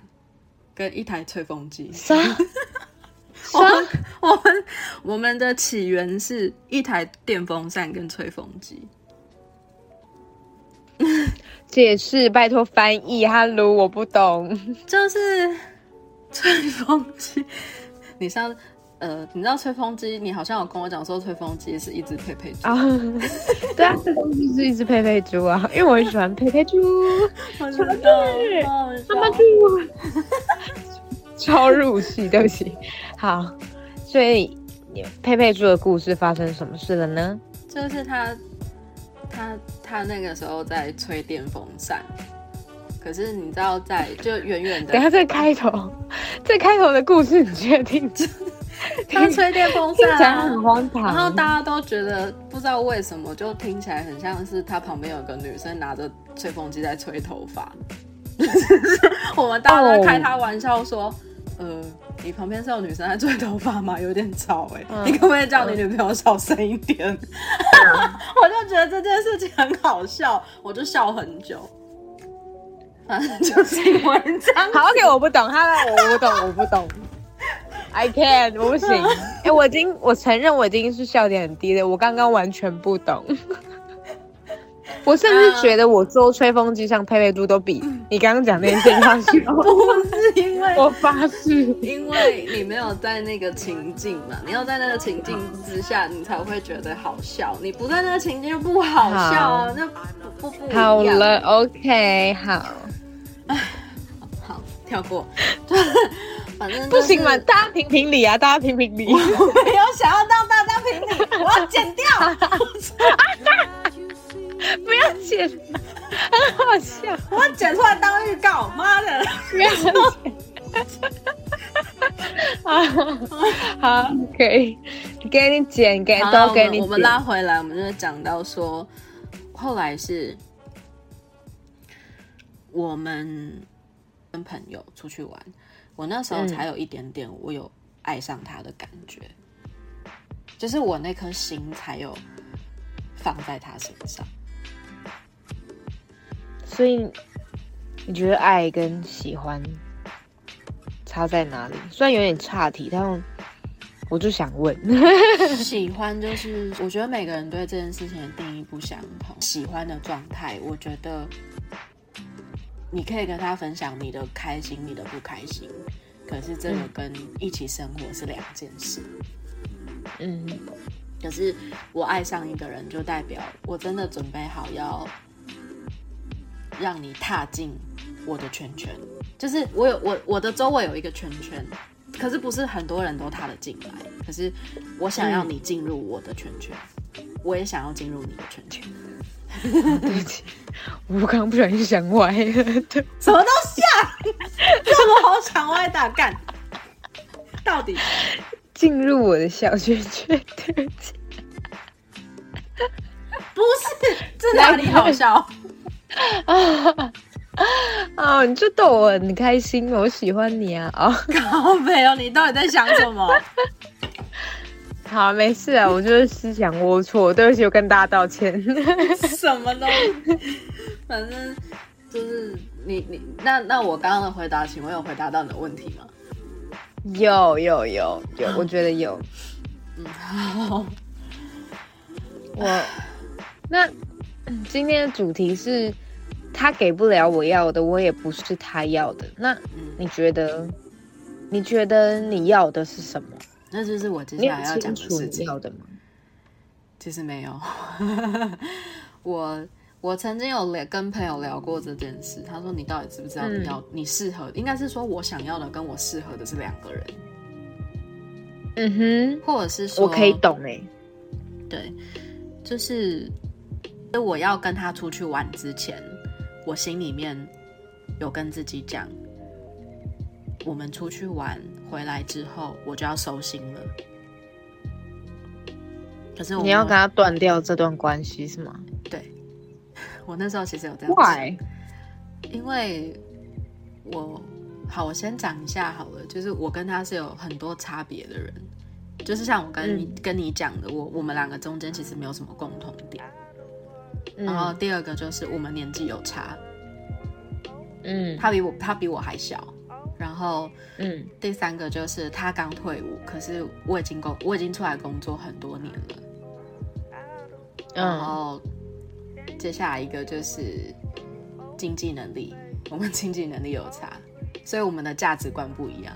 跟一台吹风机。啥？我们我们我们的起源是一台电风扇跟吹风机。解释，拜托翻译。Hello，我不懂。就是吹风机，你上呃，你知道吹风机，你好像有跟我讲说吹风机是一只佩佩猪，啊，对啊，吹风机是一只佩佩猪啊，因为我很喜欢佩佩猪，我知道，好好笑妈妈猪，超入戏，对不起。好，所以佩佩猪的故事发生什么事了呢？就是他，他他那个时候在吹电风扇，可是你知道在就远远的等下这开头，这开头的故事，你确定？他吹电风扇、啊起来很，荒唐。然后大家都觉得不知道为什么，就听起来很像是他旁边有个女生拿着吹风机在吹头发。我们大家都开他玩笑说，呃，你旁边是有女生在吹头发吗？有点吵哎、嗯你可不可以叫你女朋友小声一点？我就觉得这件事情很好笑，我就笑很久。反正就是因为这样，好，OK，我不懂，他我不懂，我不懂。I can't，我不行。哎、我已经，我承认我已经是笑点很低的，我刚刚完全不懂。我甚至觉得我做吹风机上佩佩猪都比你刚刚讲那件事好笑。不是因为我发誓，因为你没有在那个情境嘛，你要在那个情境之下，你才会觉得好笑。你不在那个情境就不好笑啊，那不不不好了 OK，好，好跳过，反正、不行嘛，，大家评评理啊，大家评评理。我没有想要当大家评理，我要剪掉。不要剪，很好笑。我要剪出来当预告，妈的！不要剪。好，好，可以，给你剪，给都给你我们我们。拉回来，我们就讲到说，后来是我们跟朋友出去玩，我那时候嗯才有一点点我有爱上他的感觉，就是我那颗心才有放在他身上。所以你觉得爱跟喜欢差在哪里？虽然有点岔题，但我就想问，喜欢就是，我觉得每个人对这件事情的定义不相同。喜欢的状态，我觉得你可以跟他分享你的开心、你的不开心，可是这个嗯跟一起生活是两件事。嗯可是我爱上一个人，就代表我真的准备好要让你踏进我的圈圈。就是我有我我的周围有一个圈圈，可是不是很多人都踏得进来。可是我想要你进入我的圈圈，我也想要进入你的圈圈。对不起，我刚刚不小心想歪了。对，什么东西啊？这么好想歪打干？到底进入我的小圈圈，对不起。不是这哪里好笑？哦，你就逗我很开心，我喜欢你啊！哦，靠背哦，你到底在想什么？好，没事啊，我就是思想龌龊，对不起，我跟大家道歉。什么都？反正就是你你那那我刚刚的回答，请问有回答到你的问题吗？有有有有，我觉得有。嗯，好，我那嗯今天的主题是，他给不了我要的，我也不是他要的。那嗯，你觉得？你觉得你要的是什么？那就是我接下来要讲的事情。其实没有，我我曾经有聊跟朋友聊过这件事，他说你到底知不知道你要、你适合？应该是说我想要的跟我适合的是两个人。嗯哼，或者是说我可以懂哎、对，就是我要跟他出去玩之前，我心里面有跟自己讲，我们出去玩回来之后，我就要收心了。可是我你要跟他断掉这段关系是吗对，我那时候其实有这样想？Why？因为我好，我先讲一下好了，就是我跟他是有很多差别的人，就是像我跟你、嗯跟你讲的，我我们两个中间其实没有什么共同点。然后嗯第二个就是我们年纪有差，嗯他比我他比我还小。然后嗯第三个就是他刚退伍，可是我已经工我已经出来工作很多年了。然嗯后接下来一个就是经济能力，我们经济能力有差，所以我们的价值观不一样，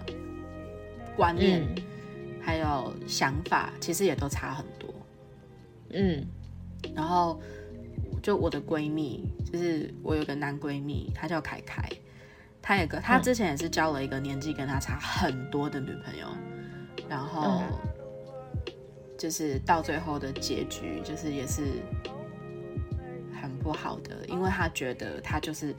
观念、嗯还有想法其实也都差很多。嗯然后就我的闺蜜，就是我有个男闺蜜，他叫凯凯，他也跟他之前也是交了一个年纪跟他差很多的女朋友，然后就是到最后的结局就是也是很不好的，因为他觉得他就是。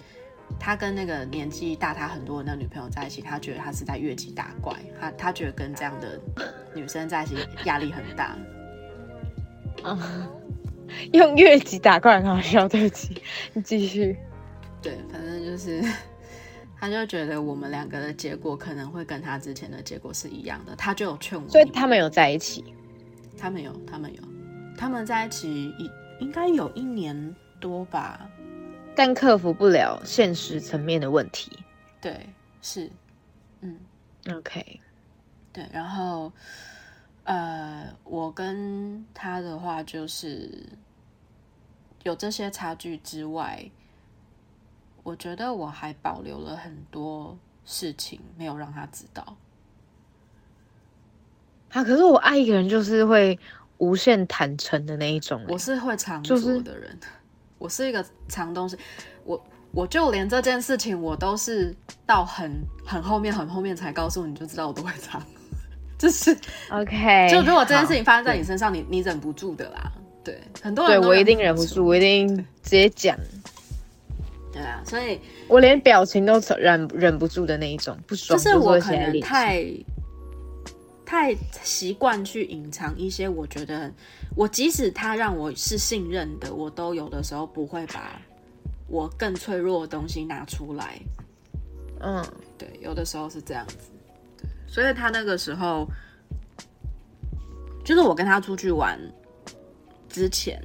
他跟那个年纪大他很多的那女朋友在一起，他觉得他是在越级打怪，他他觉得跟这样的女生在一起压力很大，嗯，用越级打怪很好笑，对不起，你继续。对，反正就是，他就觉得我们两个的结果可能会跟他之前的结果是一样的，他就有劝我，所以他们有在一起，他们有，他们有，他们在一起一应该有一年多吧？但克服不了现实层面的问题。对，是，嗯，OK，对，然后，呃，我跟他的话就是有这些差距之外，我觉得我还保留了很多事情没有让他知道。啊，可是我爱一个人就是会无限坦诚的那一种欸、我是会藏就是拙的人，我是一个藏东西，我我就连这件事情我都是到很很后面很后面才告诉你，就知道我都会藏，就是。OK，就如果这件事情发生在你身上，你你忍不住的啦。对，很多人都对我一定忍不住，我一定直接讲，对啊，所以我连表情都忍忍不住的那一种，不爽就是我可能。太太习惯去隐藏一些我觉得我即使他让我是信任的，我都有的时候不会把我更脆弱的东西拿出来。嗯对，有的时候是这样子。对，所以他那个时候，就是我跟他出去玩之前，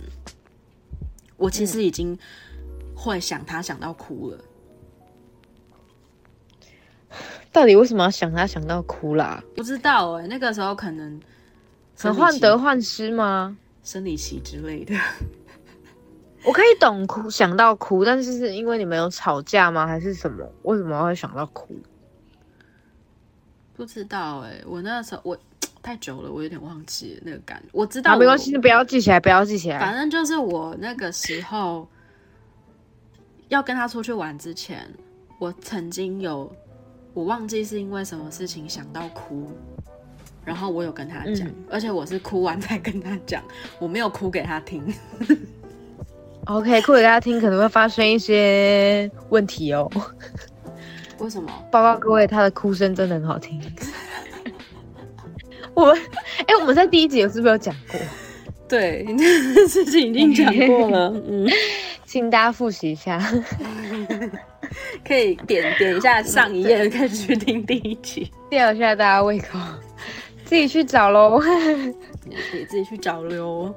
我其实已经会想他想到哭了。到底为什么要想他想到哭啦？不知道哎、那个时候可能很患得患失吗？生理期之类的。我可以懂哭，想到哭，但是是因为你们有吵架吗？还是什么？为什么会想到哭？不知道哎、我那时候我 太久了，我有点忘记那个感觉。我知道没关系，不要记起来，不要记起来。反正就是我那个时候要跟他出去玩之前，我曾经有我忘记是因为什么事情想到哭，然后我有跟他讲，嗯而且我是哭完才跟他讲，我没有哭给他听。OK，哭给大家听，可能会发生一些问题哦。为什么？报告各位，他的哭声真的很好听。我们，哎、我们在第一集有是不是有讲过？对，这个事情已经讲过了，嗯，请大家复习一下。可以点点一下上一页，可以去听第一集，吊一下大家胃口，自己去找喽。你可以自己去找喽。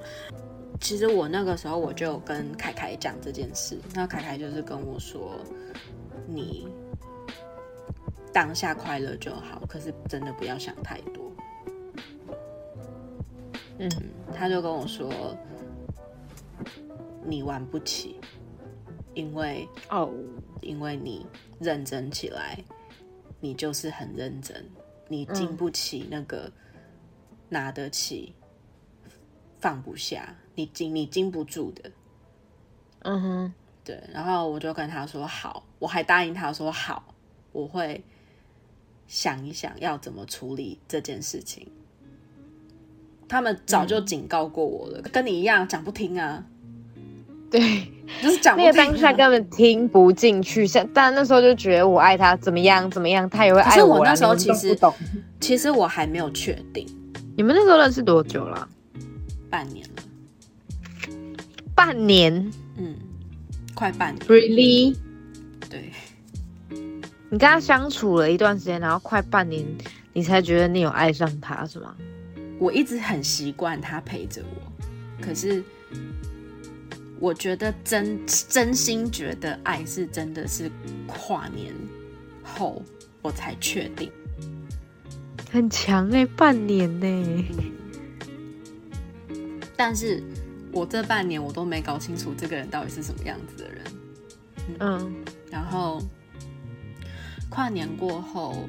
其实我那个时候我就跟凯凯讲这件事，那凯凯就是跟我说，你当下快乐就好，可是真的不要想太多。嗯他就跟我说，你玩不起，因为哦，因为你认真起来，你就是很认真，你嗯经不起那个拿得起，放不下，你经你经不住的。嗯哼，对，然后我就跟他说好，我还答应他说好，我会想一想要怎么处理这件事情。他们早就警告过我了，跟你一样讲不听啊。对，就是讲那个当下根本听不进去，像但那时候就觉得我爱他怎么样怎么样，他也会爱啦我那时候其实不懂。其实我还没有确定，你们那时候认识多久了？半年了，半年嗯，快半年。，really？对，你跟他相处了一段时间，然后快半年，你才觉得你有爱上他，是吗？我一直很习惯他陪着我，可是我觉得真真心觉得爱是真的是跨年后我才确定。很强哎、半年呢、但是我这半年我都没搞清楚这个人到底是什么样子的人。嗯然后跨年过后，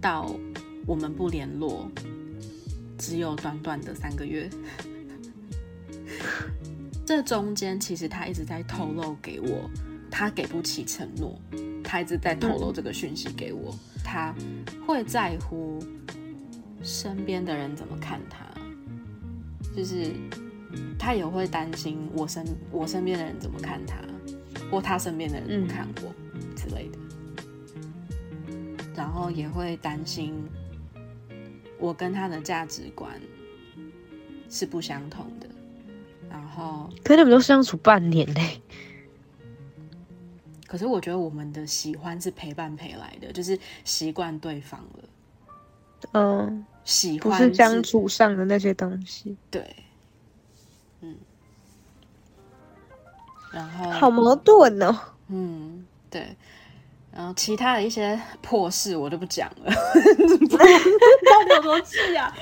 到我们不联络，只有短短的三个月。这中间其实他一直在透露给我，他给不起承诺，他一直在透露这个讯息给我，他会在乎身边的人怎么看他，就是他也会担心我身我身边的人怎么看他，或他身边的人怎么看我、之类的，然后也会担心我跟他的价值观是不相同的，然后可你们都相处半年嘞、可是我觉得我们的喜欢是陪伴陪来的，就是习惯对方了，嗯，不喜欢是相处上的那些东西，对，嗯，然后好矛盾哦。嗯，对，然后其他的一些破事我就不讲了，到底有多气啊？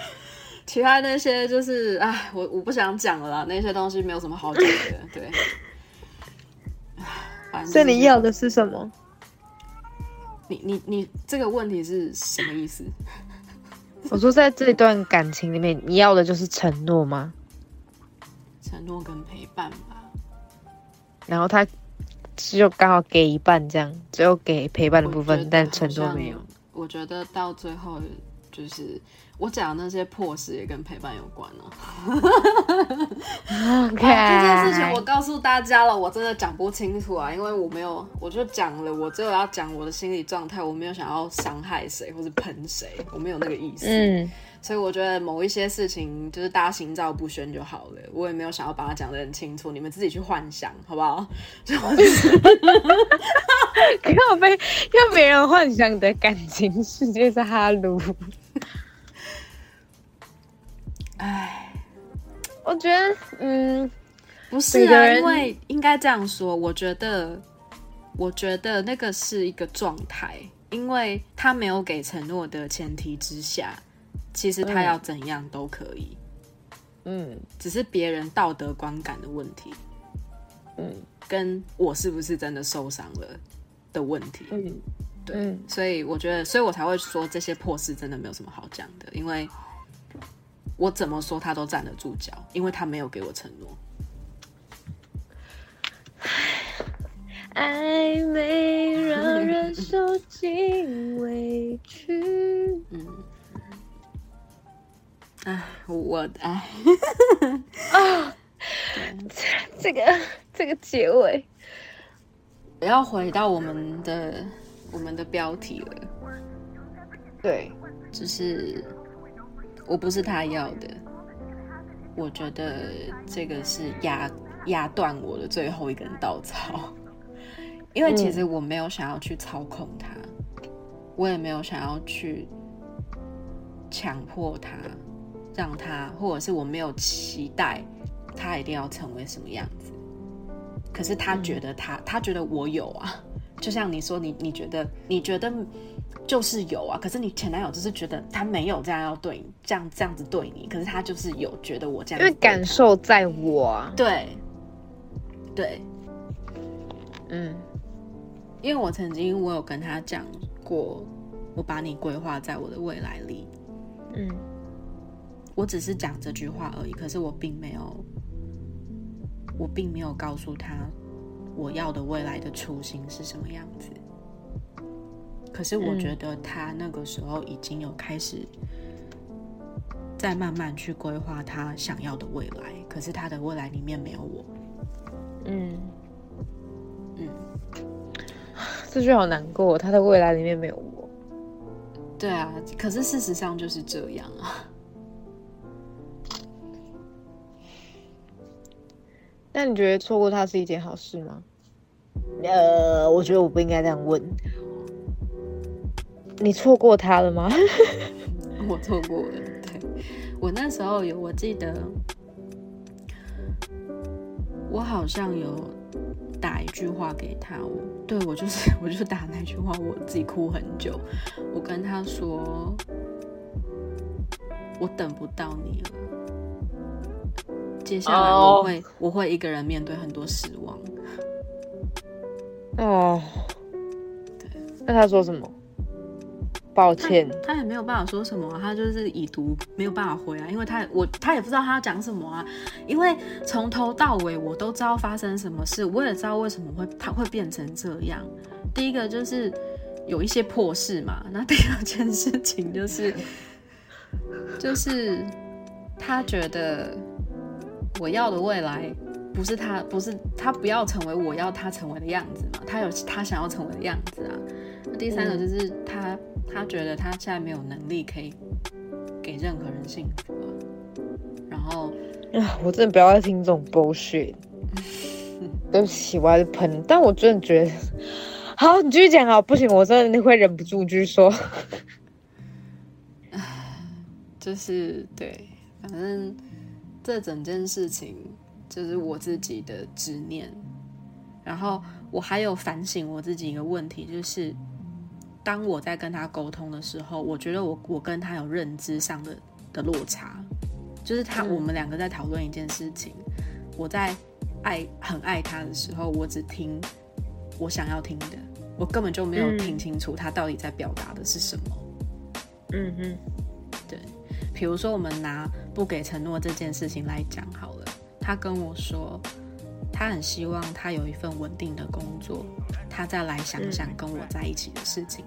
其他那些就是，哎，我我不想讲了啦，那些东西没有什么好讲的，对。唉反正所以你要的是什么？你你你这个问题是什么意思？我说在这段感情里面，你要的就是承诺吗？承诺跟陪伴吧。然后他就刚好给一半这样，只有给陪伴的部分但承诺没有。。我觉得到最后就是我讲的那些破事也跟陪伴有关哦、OK，啊 这件事情我告诉大家了，我真的讲不清楚啊，因为我没有，我就讲了，我只有要讲我的心理状态，我没有想要伤害谁或是喷谁，我没有那个意思。嗯，所以我觉得某一些事情就是大家心照不宣就好了，我也没有想要把它讲得很清楚，你们自己去幻想好不好？要 被要别人幻想的感情世界是哈鲁。唉，我觉得，嗯，不是啊，因为应该这样说，我觉得，我觉得那个是一个状态，因为他没有给承诺的前提之下，其实他嗯要怎样都可以，嗯。只是别人道德观感的问题，嗯。跟我是不是真的受伤了的问题。嗯，对，嗯。所以我觉得，所以我才会说这些破事真的没有什么好讲的，因为我怎么说他都站得住脚，因为他没有给我承诺。暧昧让人受尽委屈。嗯，唉，我唉，这个这个结尾，我要回到我们的我们的标题了，对，就是我不是他要的，我觉得这个是压压断我的最后一根稻草，因为其实我没有想要去操控他，我也没有想要去强迫他，让他，或者是我没有期待他一定要成为什么样子。可是他觉得他，他觉得我有啊，就像你说你，你觉得你觉得就是有啊，可是你前男友就是觉得他没有这样要对你，这样这样子对你，可是他就是有觉得我这样因为感受在我啊。对对，嗯。因为我曾经我有跟他讲过，我把你规划在我的未来里，嗯。我只是讲这句话而已，可是我并没有，我并没有告诉他我要的未来的初心是什么样子。可是我嗯觉得他那个时候已经有开始在慢慢去规划他想要的未来。可是他的未来里面没有我。嗯嗯，这句好难过。他的未来里面没有我。对啊，可是事实上就是这样啊。那你觉得错过他是一件好事吗？呃，我觉得我不应该这样问。你错过他了吗？我错过了。对，我那时候有，我记得我好像有打一句话给他。我对我就是，我就打那句话，我自己哭很久。我跟他说，我等不到你了。接下来我会我会一个人面对很多失望。哦，对，那他说什么？抱歉，他也没有办法说什么，他就是已读没有办法回啊，因为他我他也不知道他要讲什么啊，因为从头到尾我都知道发生什么事，我也知道为什么会他会变成这样。第一个就是有一些破事嘛，那第二件事情就是就是他觉得。我要的未来不是他，不是他不要成为我要他成为的样子嘛？他有他想要成为的样子啊。那第三个就是他，他觉得他现在没有能力可以给任何人幸福啊。然后啊，我真的不要再听这种 bullshit。对不起，我还是喷。但我真的觉得，好，你继续讲啊！不行，我真的会忍不住继续说。就是 对，反正。这整件事情就是我自己的执念，然后我还有反省我自己一个问题，就是当我在跟他沟通的时候，我觉得我我跟他有认知上的的落差，就是他我们两个在讨论一件事情，我在爱很爱他的时候，我只听我想要听的，我根本就没有听清楚他到底在表达的是什么。嗯哼，对。比如说，我们拿不给承诺这件事情来讲好了。他跟我说，他很希望他有一份稳定的工作，他再来想想跟我在一起的事情。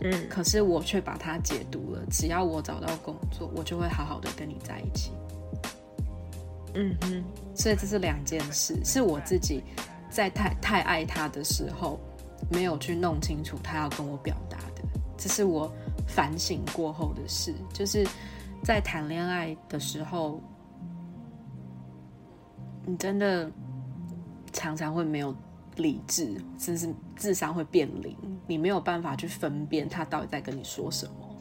嗯，可是我却把他解读了，只要我找到工作，我就会好好的跟你在一起。嗯哼，所以这是两件事，是我自己在太太爱他的时候，没有去弄清楚他要跟我表达的。这是我反省过后的事，就是。在谈恋爱的时候，你真的常常会没有理智，甚至智商会变零，你没有办法去分辨他到底在跟你说什么，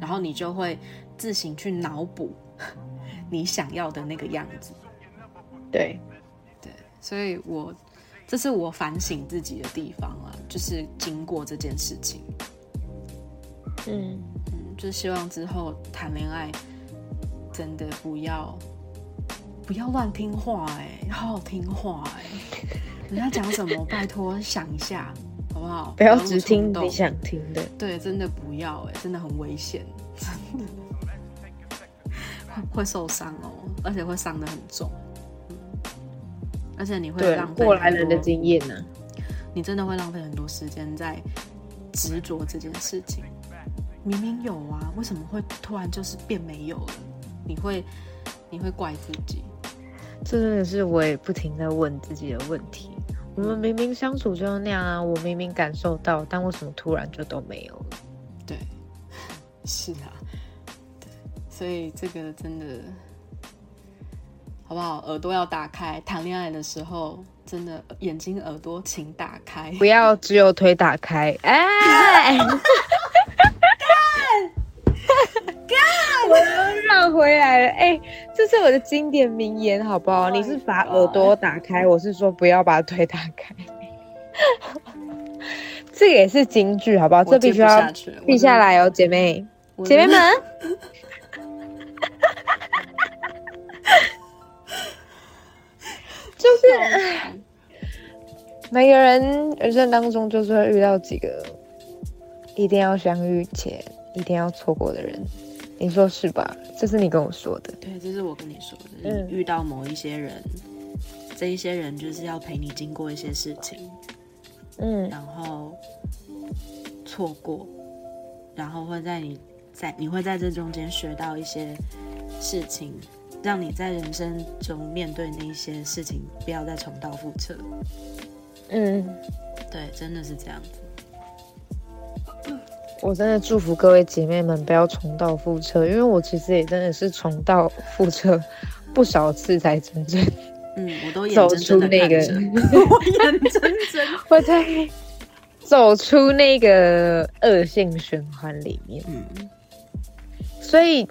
然后你就会自行去脑补 你想要的那个样子。对，对，所以我这是我反省自己的地方啊，就是经过这件事情，嗯嗯。就希望之后谈恋爱真的不要不要乱听话哎，好好听话哎，人家讲什么拜托想一下好不好？不要只听你想听的。对，真的不要哎，真的很危险，真的会会受伤哦，而且会伤的很重。而且你会浪费过来人的经验呢，你真的会浪费很多时间在执着这件事情。明明有啊，为什么会突然就是变没有了？你会你会怪自己？这真的是我也不停在问自己的问题。我们明明相处就是那样啊，我明明感受到，但为什么突然就都没有了？对，是啊，对，所以这个真的好不好？耳朵要打开，谈恋爱的时候真的眼睛耳朵请打开，不要只有腿打开。哎。我又 绕回来了，哎，这是我的经典名言，好不好？你是把耳朵打开，我是说不要把腿打开。这个也是京剧，好不好？这必须要记下来哦，姐妹，姐妹们。就是每个人人生当中，就是会遇到几个一定要相遇且一定要错过的人。你说是吧？这是你跟我说的。对，这是我跟你说的。嗯，遇到某一些人，这一些人就是要陪你经过一些事情，嗯，然后错过，然后会在你在你会在这中间学到一些事情，让你在人生中面对那些事情不要再重蹈覆辙。嗯，对，真的是这样子。我真的祝福各位姐妹们不要重蹈覆辙，因为我其实也真的是重蹈覆辙不少次才真正嗯，我都眼走睁睁的出那个看着，我眼睁睁。我在走出那个恶性循环里面。嗯，所以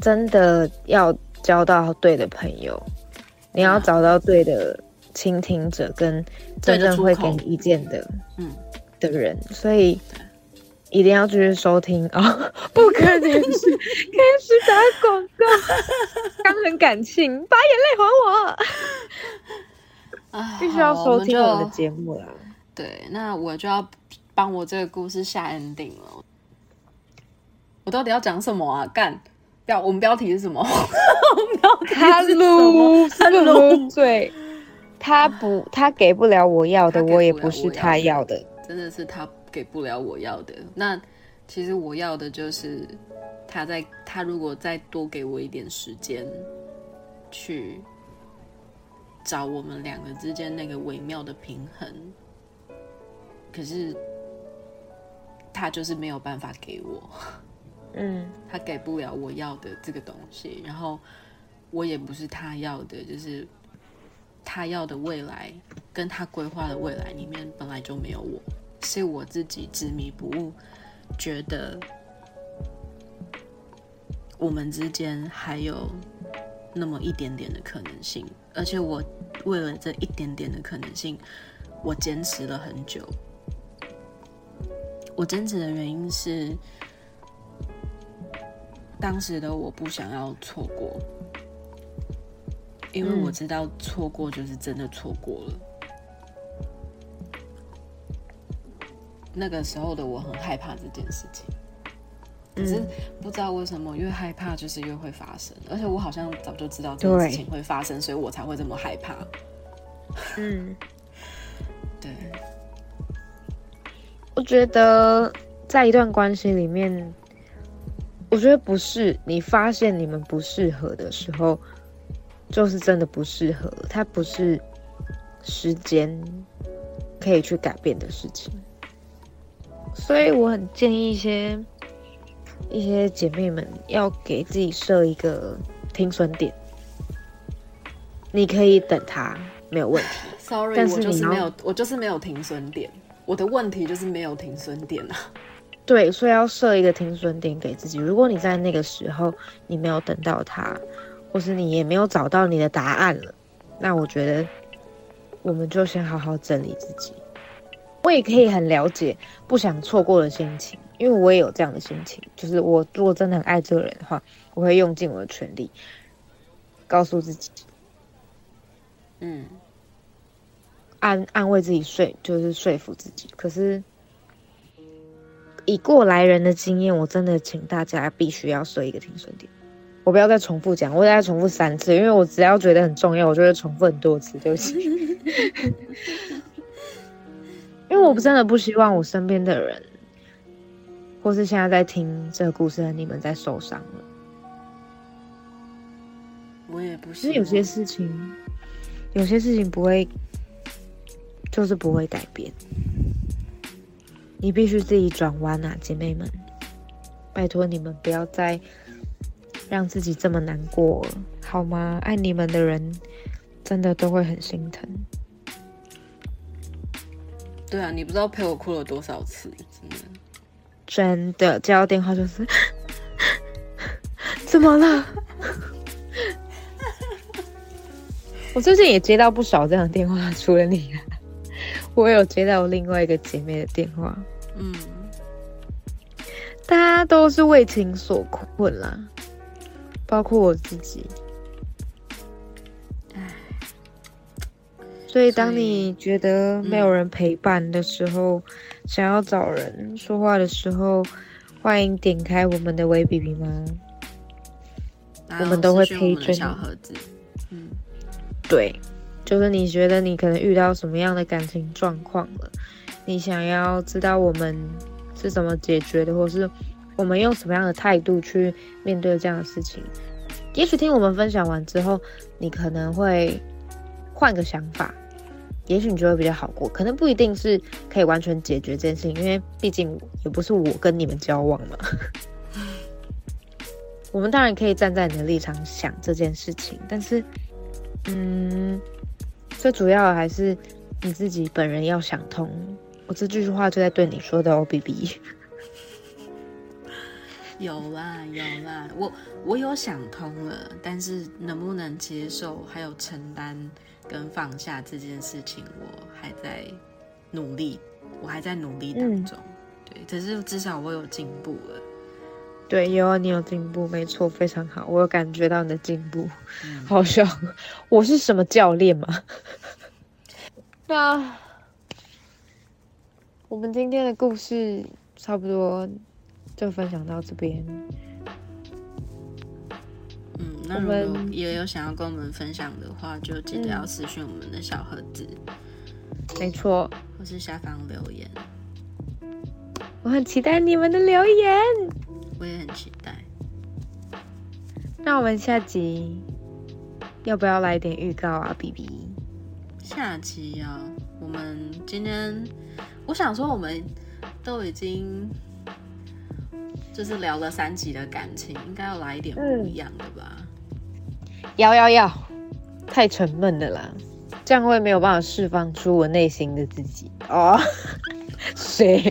真的要交到对的朋友，你要找到对的倾听者，跟真正会给你意见的嗯的人，所以一定要继续收听啊、不可能是开始打广告，刚很感性，把眼泪还我，啊必须要收听我们的目。节目啦。对，那我就要帮我这个故事下 ending 了。我到底要讲什么啊？干标，我们标题是什么？我们标题他是什么撸他是撸撸嘴，他不，他给不了我要的，我也不是他要的。真的是他给不了我要的。那其实我要的就是他在他如果再多给我一点时间，去找我们两个之间那个微妙的平衡。可是他就是没有办法给我，嗯他给不了我要的这个东西，然后我也不是他要的，就是他要的未来跟他规划的未来里面本来就没有我，是我自己执迷不悟，觉得我们之间还有那么一点点的可能性，而且我为了这一点点的可能性，我坚持了很久。我坚持的原因是，当时的我不想要错过，因为嗯我知道错过就是真的错过了。那个时候的我很害怕这件事情，可是嗯不知道为什么越害怕就是越会发生，而且我好像早就知道这件事情会发生，所以我才会这么害怕。嗯。对，我觉得在一段关系里面，我觉得不是你发现你们不适合的时候，就是真的不适合，它不是时间可以去改变的事情。所以我很建议一些一些姐妹们要给自己设一个停损点，你可以等他没有问题。Sorry，但是我就是你没有，我就是没有停损点。我的问题就是没有停损点啊。对，所以要设一个停损点给自己。如果你在那个时候你没有等到他，或是你也没有找到你的答案了，那我觉得我们就先好好整理自己。我也可以很了解不想错过的心情，因为我也有这样的心情。就是我如果真的很爱这个人的话，我会用尽我的全力，告诉自己嗯，安安慰自己说，就是说服自己。可是以过来人的经验，我真的请大家必须要设一个停损点。我不要再重复讲，我再重复三次，因为我只要觉得很重要，我就会重复很多次。对不起，因为我真的不希望我身边的人，或是现在在听这个故事的你们在受伤了。我也不是。有些事情，有些事情不会，就是不会改变。你必须自己转弯啊，姐妹们！拜托你们不要再让自己这么难过了，好吗？爱你们的人真的都会很心疼。对啊，你不知道陪我哭了多少次，真的。真的接到电话就是，怎么了？我最近也接到不少这样的电话，除了你啊，我有接到另外一个姐妹的电话，嗯，大家都是为情所困啦，包括我自己。所以，当你觉得没有人陪伴的时候，想要找人说话的时候，欢迎点开我们的微比比吗？我们都会私讯我们的陪着你小盒子。嗯，对，就是你觉得你可能遇到什么样的感情状况了，你想要知道我们是怎么解决的，或是我们用什么样的态度去面对这样的事情，也许听我们分享完之后，你可能会换个想法，也许你就会比较好过。可能不一定是可以完全解决这件事情，因为毕竟也不是我跟你们交往嘛。我们当然可以站在你的立场想这件事情，但是，嗯，最主要的还是你自己本人要想通。我这句话就在对你说的哦，B B。有啦有啦，我我有想通了，但是能不能接受还有承担跟放下这件事情，我还在努力，我还在努力当中。对，只是至少我有进步了。对，有啊，你有进步，没错，非常好，我有感觉到你的进步。好笑，我是什么教练吗？那我们今天的故事差不多。就分享到这边。嗯，那如果也有想要跟我们分享的话，就记得要私讯我们的小盒子。没错，或是下方留言。我很期待你们的留言。我也很期待。那我们下集要不要来点预告啊？B B。下集啊，我们今天我想说，我们都已经。就是聊了三集的感情，应该要来一点不一样的吧？要要要，太沉闷的啦，这样会没有办法释放出我内心的自己哦。谁？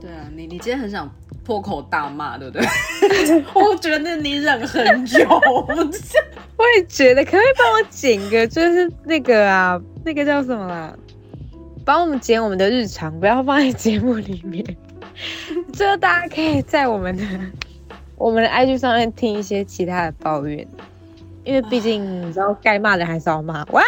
对啊，你你今天很想破口大骂，对不对？我觉得你忍很久，我也觉得，可不可以帮我剪个，就是那个啊，那个叫什么啦？帮我们剪我们的日常，不要放在节目里面。就大家可以在我们的我们的 IG 上面听一些其他的抱怨，因为毕竟你知道该骂的还是要骂。喂，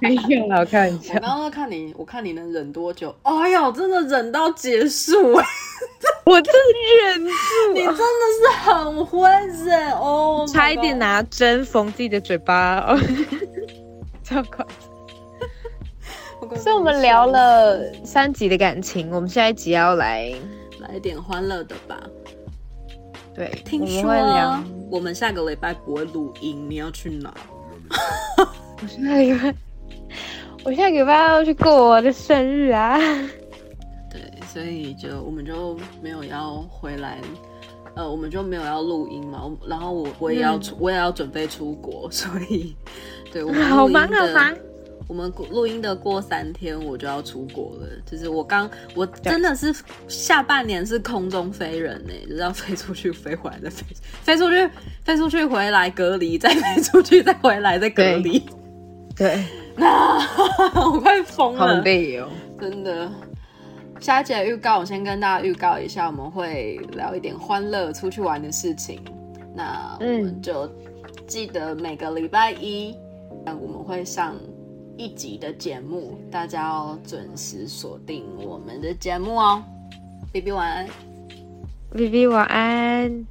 没有了，开玩笑。我刚刚看你，我看你能忍多久？哎呦，真的忍到结束！我真的忍住，你真的是很会忍哦，差一点拿针缝自己的嘴巴哦，超快。所以我们聊了三集的感情，我们下一集要来来一点欢乐的吧。对，听说我们下个礼拜不会录音，你要去哪？我下个礼拜，我下个礼拜要去过我的生日啊。对，所以就我们就没有要回来，呃，我们就没有要录音嘛。然后我我也要出，我也要准备出国，所以对我们好忙好忙。我们录音的过三天，我就要出国了。就是我刚，我真的是下半年是空中飞人呢，就是要飞出去，飞回来，再飞，飞出去，飞出去，回来隔离，再飞出去，再回来，再隔离。对，那 我快疯了，好累哦，真的。下一集的预告，我先跟大家预告一下，我们会聊一点欢乐出去玩的事情。那我们就记得每个礼拜一，我们会上。一集的节目，大家要准时锁定我们的节目哦。B B 晚安，B B 晚安。